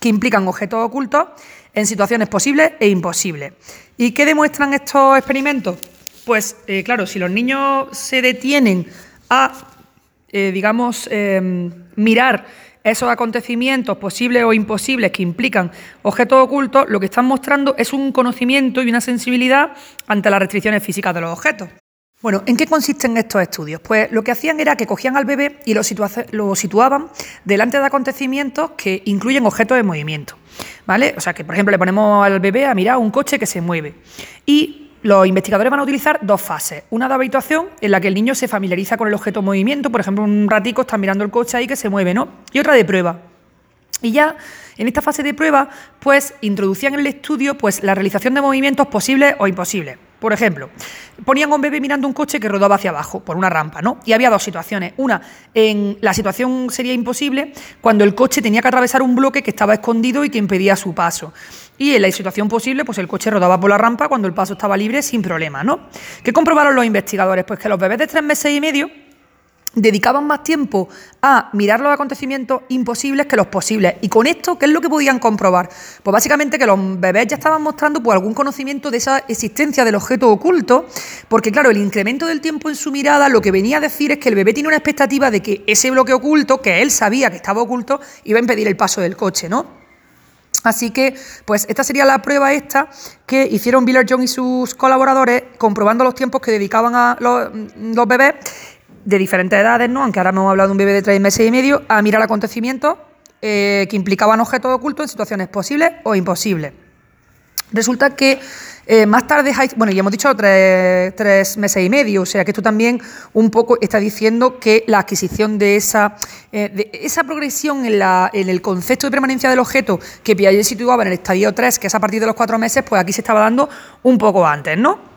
que implican objetos ocultos en situaciones posibles e imposibles. ¿Y qué demuestran estos experimentos? Pues eh, claro, si los niños se detienen a, eh, digamos, em, mirar esos acontecimientos posibles o imposibles que implican objetos ocultos, lo que están mostrando es un conocimiento y una sensibilidad ante las restricciones físicas de los objetos. Bueno, ¿en qué consisten estos estudios? Pues lo que hacían era que cogían al bebé y lo, lo situaban delante de acontecimientos que incluyen objetos de movimiento. ¿Vale? O sea, que por ejemplo le ponemos al bebé a mirar un coche que se mueve. Y los investigadores van a utilizar dos fases. Una de habituación, en la que el niño se familiariza con el objeto de movimiento, por ejemplo, un ratico está mirando el coche ahí que se mueve, ¿no? Y otra de prueba. Y ya en esta fase de prueba, pues introducían en el estudio pues, la realización de movimientos posibles o imposibles. Por ejemplo, ponían a un bebé mirando un coche que rodaba hacia abajo por una rampa, ¿no? Y había dos situaciones. Una, en la situación sería imposible cuando el coche tenía que atravesar un bloque que estaba escondido y que impedía su paso. Y en la situación posible, pues el coche rodaba por la rampa cuando el paso estaba libre sin problema, ¿no? ¿Qué comprobaron los investigadores? Pues que los bebés de tres meses y medio dedicaban más tiempo a mirar los acontecimientos imposibles que los posibles. Y con esto, ¿qué es lo que podían comprobar? Pues básicamente que los bebés ya estaban mostrando pues, algún conocimiento de esa existencia del objeto oculto, porque claro, el incremento del tiempo en su mirada lo que venía a decir es que el bebé tiene una expectativa de que ese bloque oculto, que él sabía que estaba oculto, iba a impedir el paso del coche, ¿no? Así que, pues esta sería la prueba esta que hicieron Biller John y sus colaboradores, comprobando los tiempos que dedicaban a los, bebés de diferentes edades, ¿no? aunque ahora hemos hablado de un bebé de tres meses y medio, a mirar acontecimientos eh, que implicaban objetos ocultos en situaciones posibles o imposibles. Resulta que eh, más tarde, bueno, ya hemos dicho tres, meses y medio, o sea que esto también un poco está diciendo que la adquisición de esa, eh, esa progresión en, la, en, el concepto de permanencia del objeto que Piaget situaba en el estadio 3, que es a partir de los cuatro meses, pues aquí se estaba dando un poco antes, ¿no?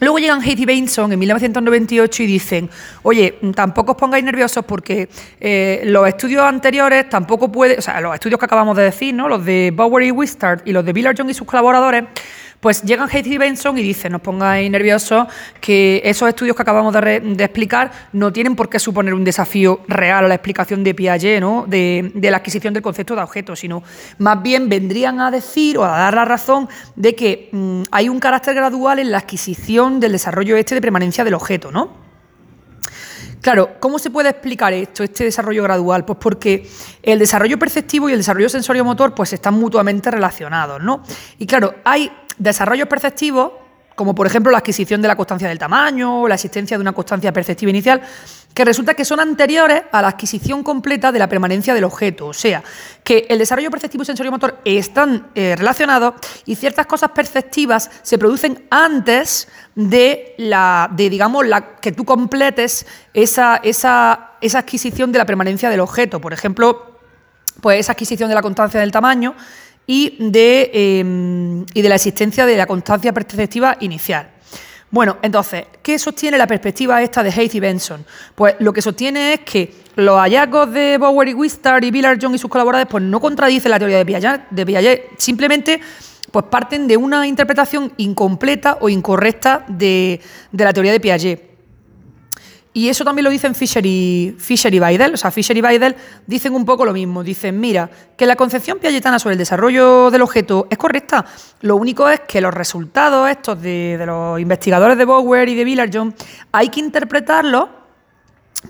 Luego llegan Haidt y Bainson en 1998 y dicen, oye, tampoco os pongáis nerviosos porque eh, los estudios anteriores tampoco pueden, o sea, los estudios que acabamos de decir, ¿no? los de Bowery y Wistard y los de John y sus colaboradores, pues llegan y Benson y dicen, no os pongáis nerviosos, que esos estudios que acabamos de, explicar no tienen por qué suponer un desafío real a la explicación de Piaget, ¿no? de, la adquisición del concepto de objeto, sino más bien vendrían a decir o a dar la razón de que mm, hay un carácter gradual en la adquisición del desarrollo este de permanencia del objeto, ¿no? Claro, ¿cómo se puede explicar esto, este desarrollo gradual? Pues porque el desarrollo perceptivo y el desarrollo sensorio-motor pues están mutuamente relacionados, ¿no? Y claro, hay desarrollos perceptivos como por ejemplo la adquisición de la constancia del tamaño o la existencia de una constancia perceptiva inicial, que resulta que son anteriores a la adquisición completa de la permanencia del objeto. O sea, que el desarrollo perceptivo y sensorio-motor están eh, relacionados y ciertas cosas perceptivas se producen antes de la, de, digamos, la que tú completes esa, esa, esa adquisición de la permanencia del objeto. Por ejemplo, pues esa adquisición de la constancia del tamaño y de, em, y de la existencia de la constancia perceptiva inicial. Bueno, entonces, ¿qué sostiene la perspectiva esta de Hayes y Benson? Pues lo que sostiene es que los hallazgos de Bower y Wistar y Billard John y sus colaboradores pues no contradicen la teoría de Piaget, de Piaget simplemente pues parten de una interpretación incompleta o incorrecta de, de la teoría de Piaget. Y eso también lo dicen Fisher y, Fisher y Weidel. O sea, Fisher y Weidel dicen un poco lo mismo. Dicen, mira, que la concepción piagetana sobre el desarrollo del objeto es correcta. Lo único es que los resultados estos de, los investigadores de Bower y de Villarjon hay que interpretarlos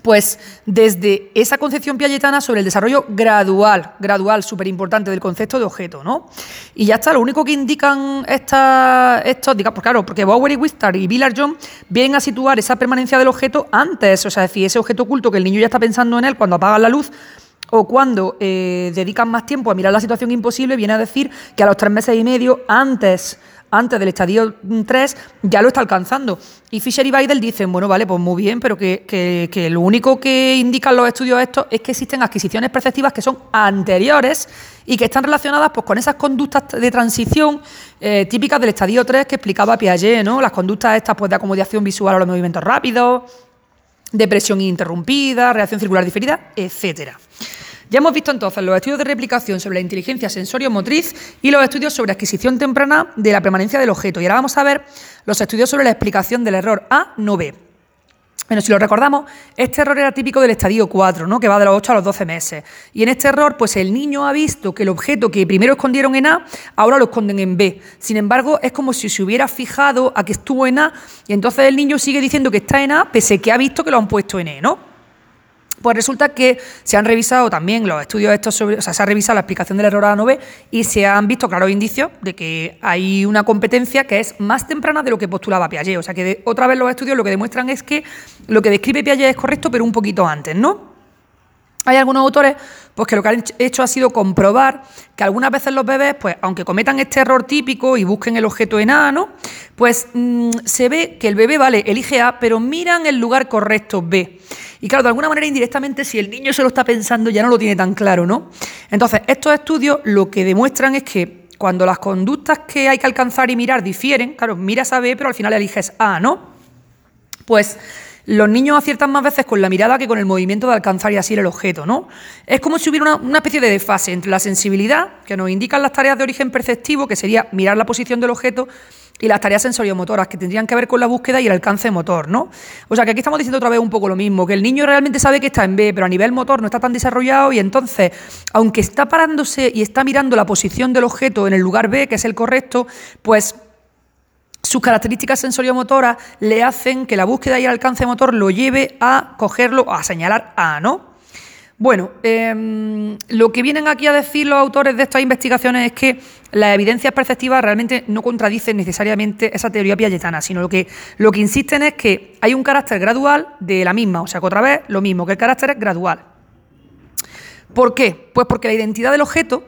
pues desde esa concepción piagetana sobre el desarrollo gradual, gradual, súper importante del concepto de objeto, ¿no? Y ya está, lo único que indican esta, estos, digamos, pues claro, porque Bower y Wistar y Billard John vienen a situar esa permanencia del objeto antes, o sea, decir, ese objeto oculto que el niño ya está pensando en él cuando apagan la luz, o cuando eh, dedican más tiempo a mirar la situación imposible, viene a decir que a los tres meses y medio antes antes del estadio 3 ya lo está alcanzando. Y Fisher y Weidel dicen, bueno, vale, pues muy bien, pero que, lo único que indican los estudios estos es que existen adquisiciones perceptivas que son anteriores y que están relacionadas pues, con esas conductas de transición eh, típicas del estadio 3 que explicaba Piaget, ¿no? Las conductas estas pues, de acomodación visual a los movimientos rápidos, depresión ininterrumpida, reacción circular diferida, etcétera. Ya hemos visto entonces los estudios de replicación sobre la inteligencia sensorio-motriz y los estudios sobre adquisición temprana de la permanencia del objeto. Y ahora vamos a ver los estudios sobre la explicación del error A, no B. Bueno, si lo recordamos, este error era típico del estadio 4, ¿no? que va de los 8 a los 12 meses. Y en este error, pues el niño ha visto que el objeto que primero escondieron en A, ahora lo esconden en B. Sin embargo, es como si se hubiera fijado a que estuvo en A y entonces el niño sigue diciendo que está en A, pese que ha visto que lo han puesto en E, ¿no? Pues resulta que se han revisado también los estudios estos sobre, o sea, se ha revisado la explicación del error a la 9 y se han visto claros indicios de que hay una competencia que es más temprana de lo que postulaba Piaget. O sea que otra vez los estudios lo que demuestran es que lo que describe Piaget es correcto, pero un poquito antes, ¿no? Hay algunos autores pues, que lo que han hecho ha sido comprobar que algunas veces los bebés, pues, aunque cometan este error típico y busquen el objeto en A, pues mm, se ve que el bebé, vale, elige A, pero miran el lugar correcto B. Y claro, de alguna manera indirectamente, si el niño se lo está pensando, ya no lo tiene tan claro, ¿no? Entonces, estos estudios lo que demuestran es que cuando las conductas que hay que alcanzar y mirar difieren, claro, miras a B, pero al final eliges A, ¿no? Pues los niños aciertan más veces con la mirada que con el movimiento de alcanzar y así el objeto, ¿no? Es como si hubiera una, especie de desfase entre la sensibilidad, que nos indican las tareas de origen perceptivo, que sería mirar la posición del objeto, y las tareas sensoriomotoras, que tendrían que ver con la búsqueda y el alcance motor, ¿no? O sea, que aquí estamos diciendo otra vez un poco lo mismo, que el niño realmente sabe que está en B, pero a nivel motor no está tan desarrollado y entonces, aunque está parándose y está mirando la posición del objeto en el lugar B, que es el correcto, pues sus características sensoriomotoras le hacen que la búsqueda y el alcance motor lo lleve a cogerlo, a señalar A, ¿no? Bueno, em, lo que vienen aquí a decir los autores de estas investigaciones es que las evidencias perceptivas realmente no contradicen necesariamente esa teoría piagetana, sino lo que, lo que insisten es que hay un carácter gradual de la misma, o sea que otra vez lo mismo, que el carácter es gradual. ¿Por qué? Pues porque la identidad del objeto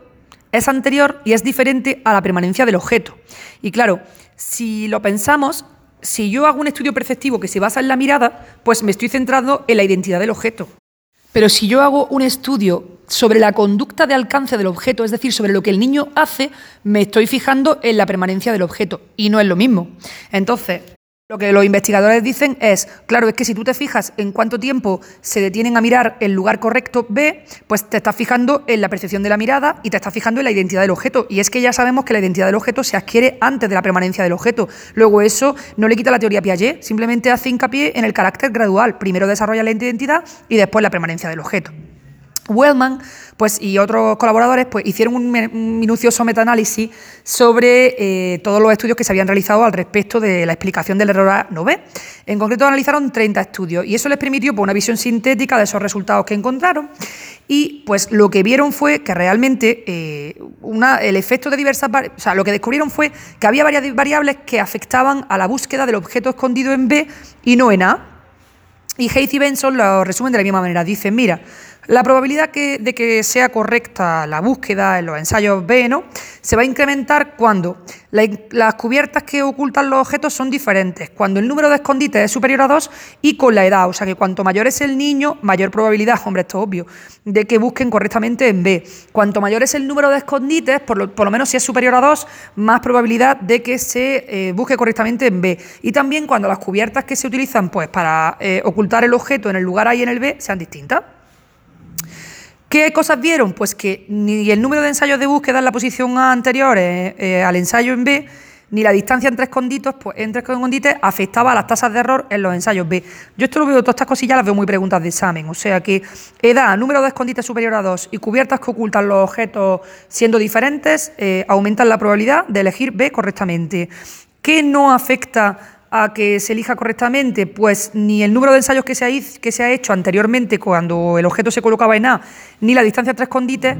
es anterior y es diferente a la permanencia del objeto. Y claro, si lo pensamos, si yo hago un estudio perceptivo que se basa en la mirada, pues me estoy centrando en la identidad del objeto. Pero si yo hago un estudio sobre la conducta de alcance del objeto, es decir, sobre lo que el niño hace, me estoy fijando en la permanencia del objeto y no es lo mismo. Entonces, lo que los investigadores dicen es, claro, es que si tú te fijas en cuánto tiempo se detienen a mirar el lugar correcto B, pues te estás fijando en la percepción de la mirada y te estás fijando en la identidad del objeto. Y es que ya sabemos que la identidad del objeto se adquiere antes de la permanencia del objeto. Luego eso no le quita la teoría Piaget, simplemente hace hincapié en el carácter gradual. Primero desarrolla la identidad y después la permanencia del objeto. Wellman pues, y otros colaboradores pues, hicieron un, minucioso metaanálisis sobre eh, todos los estudios que se habían realizado al respecto de la explicación del error A9. En concreto analizaron 30 estudios y eso les permitió pues, una visión sintética de esos resultados que encontraron y pues lo que vieron fue que realmente eh, el efecto de diversas... O sea, lo que descubrieron fue que había varias variables que afectaban a la búsqueda del objeto escondido en B y no en A. Y Hayes y Benson lo resumen de la misma manera. Dicen, mira, la probabilidad de que sea correcta la búsqueda en los ensayos B ¿no? se va a incrementar cuando las cubiertas que ocultan los objetos son diferentes, cuando el número de escondites es superior a 2 y con la edad. O sea que cuanto mayor es el niño, mayor probabilidad, hombre, esto es obvio, de que busquen correctamente en B. Cuanto mayor es el número de escondites, por lo, menos si es superior a 2, más probabilidad de que se eh, busque correctamente en B. Y también cuando las cubiertas que se utilizan pues, para eh, ocultar el objeto en el lugar A y en el B sean distintas. ¿Qué cosas vieron? Pues que ni el número de ensayos de búsqueda en la posición A anterior eh, eh, al ensayo en B, ni la distancia entre esconditos, pues, entre escondites afectaba a las tasas de error en los ensayos B. Yo esto lo veo, todas estas cosillas las veo muy preguntas de examen. O sea que edad, número de escondites superior a 2 y cubiertas que ocultan los objetos siendo diferentes, eh, aumentan la probabilidad de elegir B correctamente. ¿Qué no afecta a que se elija correctamente, pues ni el número de ensayos que se ha, que se ha hecho anteriormente cuando el objeto se colocaba en A, ni la distancia entre escondites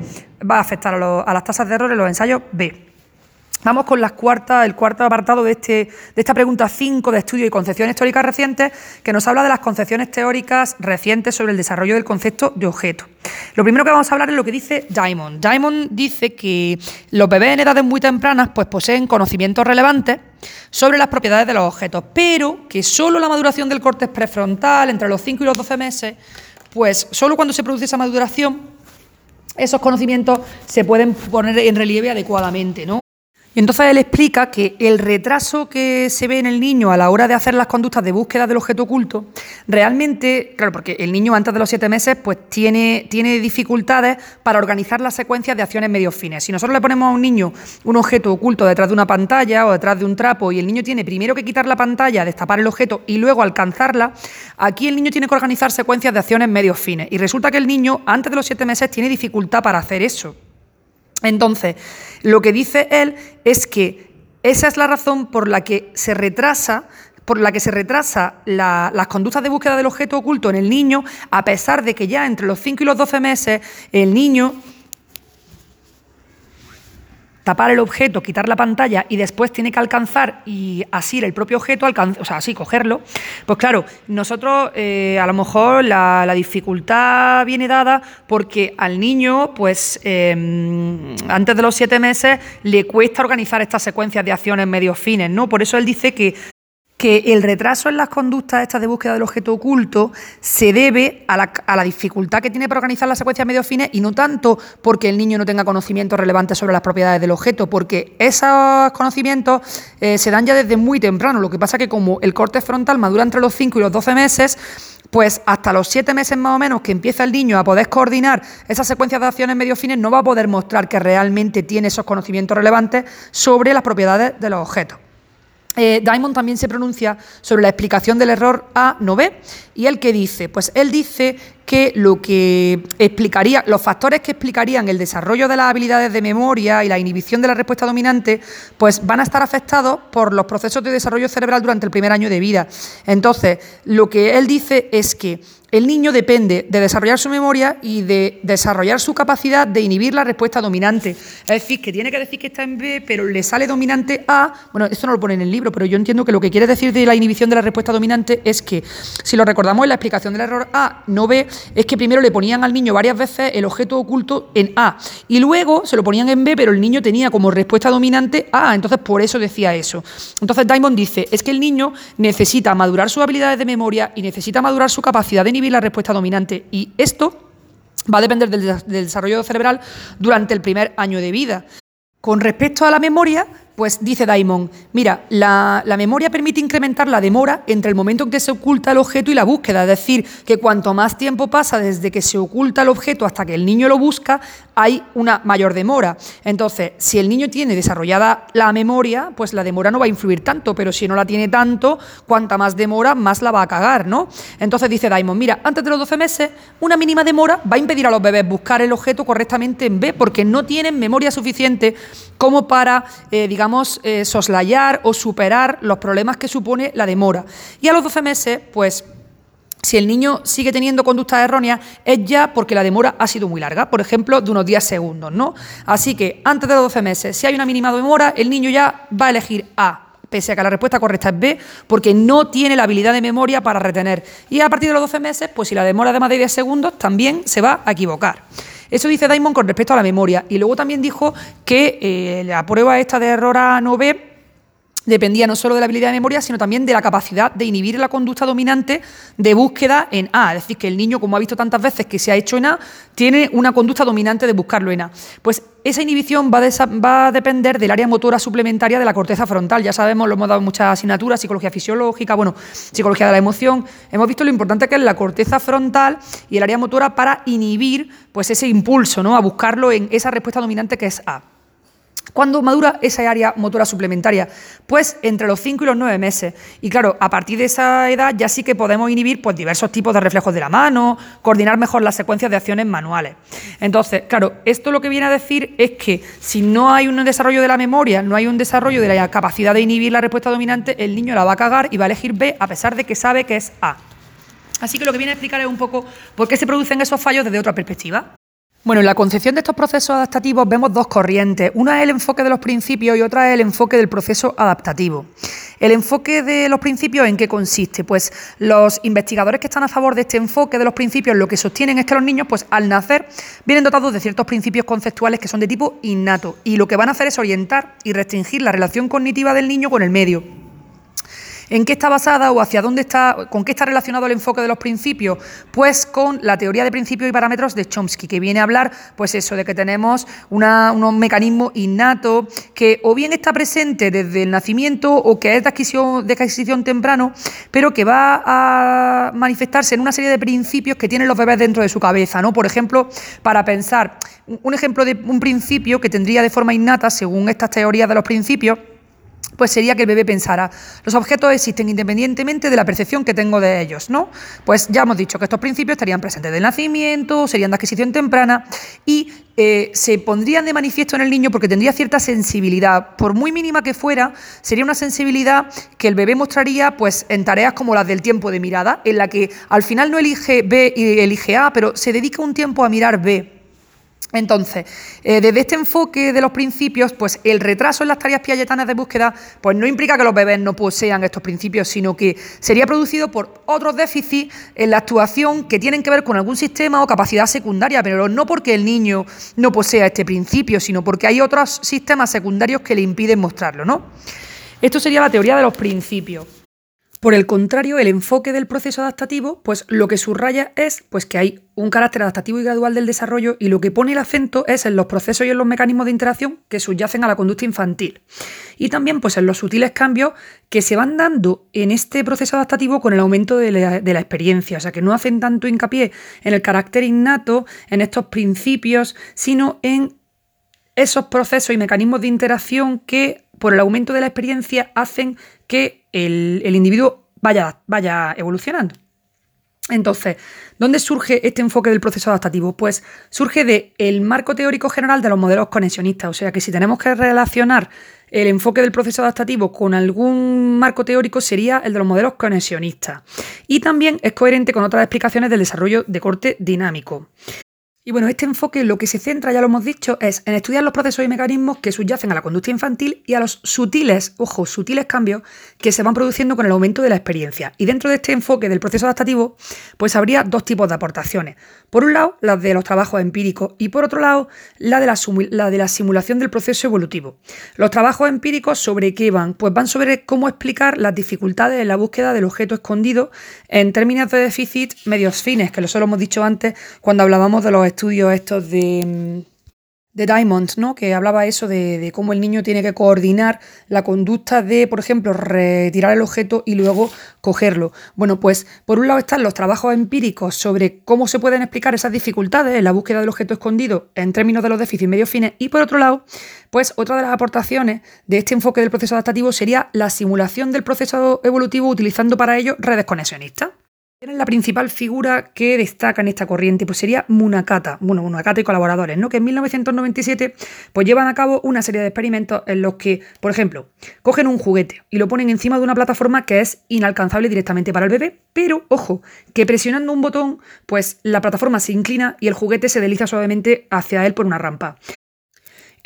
va a afectar a, las tasas de error en los ensayos B. Vamos con las cuartas, el cuarto apartado de, este, de esta pregunta 5 de estudio y concepciones históricas recientes, que nos habla de las concepciones teóricas recientes sobre el desarrollo del concepto de objeto. Lo primero que vamos a hablar es lo que dice Diamond. Diamond dice que los bebés en edades muy tempranas pues, poseen conocimientos relevantes sobre las propiedades de los objetos, pero que solo la maduración del córtex prefrontal entre los 5 y los 12 meses, pues solo cuando se produce esa maduración, esos conocimientos se pueden poner en relieve adecuadamente, ¿no? Entonces él explica que el retraso que se ve en el niño a la hora de hacer las conductas de búsqueda del objeto oculto, realmente, claro, porque el niño antes de los siete meses pues tiene, tiene dificultades para organizar las secuencias de acciones medio fines. Si nosotros le ponemos a un niño un objeto oculto detrás de una pantalla o detrás de un trapo y el niño tiene primero que quitar la pantalla, destapar el objeto y luego alcanzarla, aquí el niño tiene que organizar secuencias de acciones medio fines. Y resulta que el niño antes de los siete meses tiene dificultad para hacer eso. Entonces, lo que dice él es que esa es la razón por la que se retrasa por la que se retrasa las conductas de búsqueda del objeto oculto en el niño, a pesar de que ya entre los 5 y los 12 meses el niño tapar el objeto, quitar la pantalla y después tiene que alcanzar y así el propio objeto, o sea, así cogerlo, pues claro, nosotros eh, a lo mejor la, dificultad viene dada porque al niño, pues em, antes de los siete meses, le cuesta organizar estas secuencias de acciones medios fines, ¿no? Por eso él dice que que el retraso en las conductas estas de búsqueda del objeto oculto se debe a la, dificultad que tiene para organizar las secuencias medio fines y no tanto porque el niño no tenga conocimientos relevantes sobre las propiedades del objeto, porque esos conocimientos eh, se dan ya desde muy temprano. Lo que pasa que como el corte frontal madura entre los 5 y los 12 meses, pues hasta los 7 meses más o menos que empieza el niño a poder coordinar esas secuencias de acciones medio fines, no va a poder mostrar que realmente tiene esos conocimientos relevantes sobre las propiedades de los objetos. Eh, Diamond también se pronuncia sobre la explicación del error A no B y él que dice, pues él dice que lo que explicaría, los factores que explicarían el desarrollo de las habilidades de memoria y la inhibición de la respuesta dominante, pues van a estar afectados por los procesos de desarrollo cerebral durante el primer año de vida. Entonces, lo que él dice es que el niño depende de desarrollar su memoria y de desarrollar su capacidad de inhibir la respuesta dominante. Es decir, que tiene que decir que está en B, pero le sale dominante A. Bueno, esto no lo pone en el libro, pero yo entiendo que lo que quiere decir de la inhibición de la respuesta dominante es que, si lo recordamos en la explicación del error A, no B, es que primero le ponían al niño varias veces el objeto oculto en A y luego se lo ponían en B, pero el niño tenía como respuesta dominante A. Entonces, por eso decía eso. Entonces, Diamond dice: es que el niño necesita madurar sus habilidades de memoria y necesita madurar su capacidad de la respuesta dominante. Y esto va a depender del, desarrollo cerebral durante el primer año de vida. Con respecto a la memoria, pues dice Daimon, mira, la, memoria permite incrementar la demora entre el momento en que se oculta el objeto y la búsqueda, es decir, que cuanto más tiempo pasa desde que se oculta el objeto hasta que el niño lo busca, hay una mayor demora. Entonces, si el niño tiene desarrollada la memoria, pues la demora no va a influir tanto, pero si no la tiene tanto, cuanta más demora, más la va a cagar, ¿no? Entonces dice Daimon, mira, antes de los 12 meses, una mínima demora va a impedir a los bebés buscar el objeto correctamente en B, porque no tienen memoria suficiente como para, eh, digamos, eh, soslayar o superar los problemas que supone la demora. Y a los 12 meses, pues si el niño sigue teniendo conductas erróneas, es ya porque la demora ha sido muy larga, por ejemplo, de unos 10 segundos, ¿no? Así que antes de los 12 meses, si hay una mínima demora, el niño ya va a elegir A, pese a que la respuesta correcta es B, porque no tiene la habilidad de memoria para retener. Y a partir de los 12 meses, pues si la demora de más de 10 segundos, también se va a equivocar. Eso dice Daimon con respecto a la memoria. Y luego también dijo que eh, la prueba esta de error A no B dependía no solo de la habilidad de memoria, sino también de la capacidad de inhibir la conducta dominante de búsqueda en A. Es decir, que el niño, como ha visto tantas veces que se ha hecho en A, tiene una conducta dominante de buscarlo en A. Pues esa inhibición va, a depender del área motora suplementaria de la corteza frontal. Ya sabemos, lo hemos dado muchas asignaturas, psicología fisiológica, bueno, psicología de la emoción. Hemos visto lo importante que es la corteza frontal y el área motora para inhibir pues, ese impulso ¿no? a buscarlo en esa respuesta dominante que es A. ¿Cuándo madura esa área motora suplementaria? Pues entre los 5 y los 9 meses. Y claro, a partir de esa edad ya sí que podemos inhibir pues, diversos tipos de reflejos de la mano, coordinar mejor las secuencias de acciones manuales. Entonces, claro, esto lo que viene a decir es que si no hay un desarrollo de la memoria, no hay un desarrollo de la capacidad de inhibir la respuesta dominante, el niño la va a cagar y va a elegir B a pesar de que sabe que es A. Así que lo que viene a explicar es un poco por qué se producen esos fallos desde otra perspectiva. Bueno, en la concepción de estos procesos adaptativos vemos dos corrientes. Una es el enfoque de los principios y otra es el enfoque del proceso adaptativo. El enfoque de los principios, ¿en qué consiste? Pues los investigadores que están a favor de este enfoque de los principios lo que sostienen es que los niños, pues al nacer, vienen dotados de ciertos principios conceptuales que son de tipo innato y lo que van a hacer es orientar y restringir la relación cognitiva del niño con el medio. ¿En qué está basada o hacia dónde está, con qué está relacionado el enfoque de los principios? Pues con la teoría de principios y parámetros de Chomsky, que viene a hablar, pues eso, de que tenemos unos mecanismos innatos que o bien está presente desde el nacimiento o que es de adquisición, de adquisición temprano, pero que va a manifestarse en una serie de principios que tienen los bebés dentro de su cabeza, ¿no? Por ejemplo, para pensar, un ejemplo de un principio que tendría de forma innata, según estas teorías de los principios, pues sería que el bebé pensara, los objetos existen independientemente de la percepción que tengo de ellos, ¿no? Pues ya hemos dicho que estos principios estarían presentes del nacimiento, serían de adquisición temprana y eh, se pondrían de manifiesto en el niño porque tendría cierta sensibilidad, por muy mínima que fuera, sería una sensibilidad que el bebé mostraría pues en tareas como las del tiempo de mirada, en la que al final no elige B y elige A, pero se dedica un tiempo a mirar B entonces, eh, desde este enfoque de los principios, pues el retraso en las tareas piagetanas de búsqueda, pues no implica que los bebés no posean estos principios, sino que sería producido por otros déficits en la actuación que tienen que ver con algún sistema o capacidad secundaria, pero no porque el niño no posea este principio, sino porque hay otros sistemas secundarios que le impiden mostrarlo, ¿no? Esto sería la teoría de los principios. Por el contrario, el enfoque del proceso adaptativo, pues lo que subraya es pues, que hay un carácter adaptativo y gradual del desarrollo y lo que pone el acento es en los procesos y en los mecanismos de interacción que subyacen a la conducta infantil. Y también pues, en los sutiles cambios que se van dando en este proceso adaptativo con el aumento de la, de la experiencia. O sea, que no hacen tanto hincapié en el carácter innato, en estos principios, sino en esos procesos y mecanismos de interacción que por el aumento de la experiencia hacen que el, individuo vaya, vaya evolucionando. Entonces, ¿dónde surge este enfoque del proceso adaptativo? Pues surge del marco teórico general de los modelos conexionistas. O sea que si tenemos que relacionar el enfoque del proceso adaptativo con algún marco teórico sería el de los modelos conexionistas. Y también es coherente con otras explicaciones del desarrollo de corte dinámico. Y bueno, este enfoque lo que se centra, ya lo hemos dicho, es en estudiar los procesos y mecanismos que subyacen a la conducta infantil y a los sutiles, ojo, sutiles cambios que se van produciendo con el aumento de la experiencia. Y dentro de este enfoque del proceso adaptativo, pues habría dos tipos de aportaciones. Por un lado, las de los trabajos empíricos y por otro lado, la de la, la de la simulación del proceso evolutivo. Los trabajos empíricos sobre qué van? Pues van sobre cómo explicar las dificultades en la búsqueda del objeto escondido en términos de déficit medios fines, que lo solo hemos dicho antes cuando hablábamos de los estudios estos de, de Diamond, ¿no? que hablaba eso de, cómo el niño tiene que coordinar la conducta de, por ejemplo, retirar el objeto y luego cogerlo. Bueno, pues por un lado están los trabajos empíricos sobre cómo se pueden explicar esas dificultades en la búsqueda del objeto escondido en términos de los déficits medio fines y por otro lado, pues otra de las aportaciones de este enfoque del proceso adaptativo sería la simulación del proceso evolutivo utilizando para ello redes conexionistas. La principal figura que destaca en esta corriente pues sería Munakata, bueno, Munakata y colaboradores, ¿no? que en 1997 pues llevan a cabo una serie de experimentos en los que, por ejemplo, cogen un juguete y lo ponen encima de una plataforma que es inalcanzable directamente para el bebé, pero ojo, que presionando un botón, pues la plataforma se inclina y el juguete se desliza suavemente hacia él por una rampa.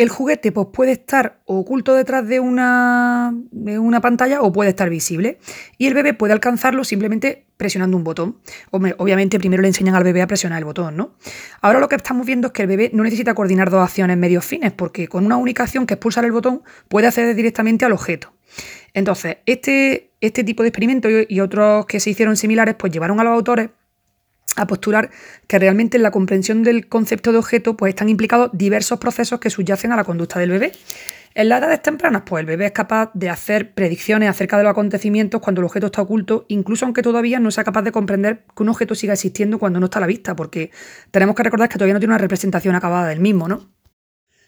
El juguete pues, puede estar oculto detrás de una, una, pantalla o puede estar visible. Y el bebé puede alcanzarlo simplemente presionando un botón. Obviamente primero le enseñan al bebé a presionar el botón, ¿no? Ahora lo que estamos viendo es que el bebé no necesita coordinar dos acciones medios fines, porque con una única acción que es pulsar el botón puede acceder directamente al objeto. Entonces, este, este tipo de experimentos y otros que se hicieron similares, pues llevaron a los autores a postular que realmente en la comprensión del concepto de objeto pues están implicados diversos procesos que subyacen a la conducta del bebé. En las edades tempranas, pues el bebé es capaz de hacer predicciones acerca de los acontecimientos cuando el objeto está oculto, incluso aunque todavía no sea capaz de comprender que un objeto siga existiendo cuando no está a la vista, porque tenemos que recordar que todavía no tiene una representación acabada del mismo, ¿no?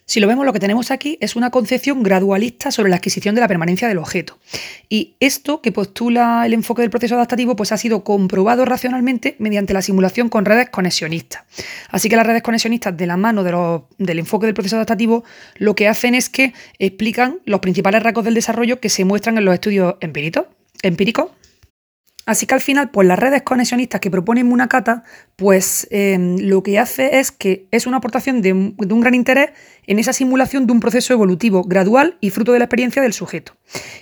Si lo vemos, lo que tenemos aquí es una concepción gradualista sobre la adquisición de la permanencia del objeto. Y esto que postula el enfoque del proceso adaptativo pues ha sido comprobado racionalmente mediante la simulación con redes conexionistas. Así que las redes conexionistas de la mano del enfoque del proceso adaptativo lo que hacen es que explican los principales rasgos del desarrollo que se muestran en los estudios empíricos. Así que al final, pues las redes conexionistas que propone Munakata, pues em, lo que hace es que es una aportación de, un gran interés en esa simulación de un proceso evolutivo gradual y fruto de la experiencia del sujeto.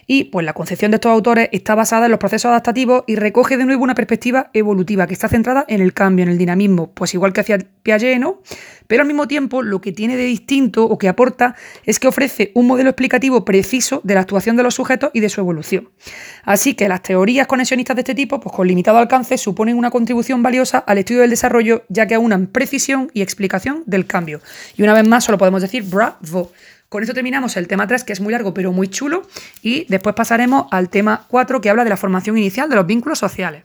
Y pues la concepción de estos autores está basada en los procesos adaptativos y recoge de nuevo una perspectiva evolutiva que está centrada en el cambio, en el dinamismo, pues igual que hacía Piaget, ¿no? Pero al mismo tiempo lo que tiene de distinto o que aporta es que ofrece un modelo explicativo preciso de la actuación de los sujetos y de su evolución. Así que las teorías conexionistas de este tipo, pues con limitado alcance, suponen una contribución valiosa al estudio del desarrollo, ya que aunan precisión y explicación del cambio. Y una vez más, solo podemos bravo. Con esto terminamos el tema 3, que es muy largo pero muy chulo, y después pasaremos al tema 4, que habla de la formación inicial de los vínculos sociales.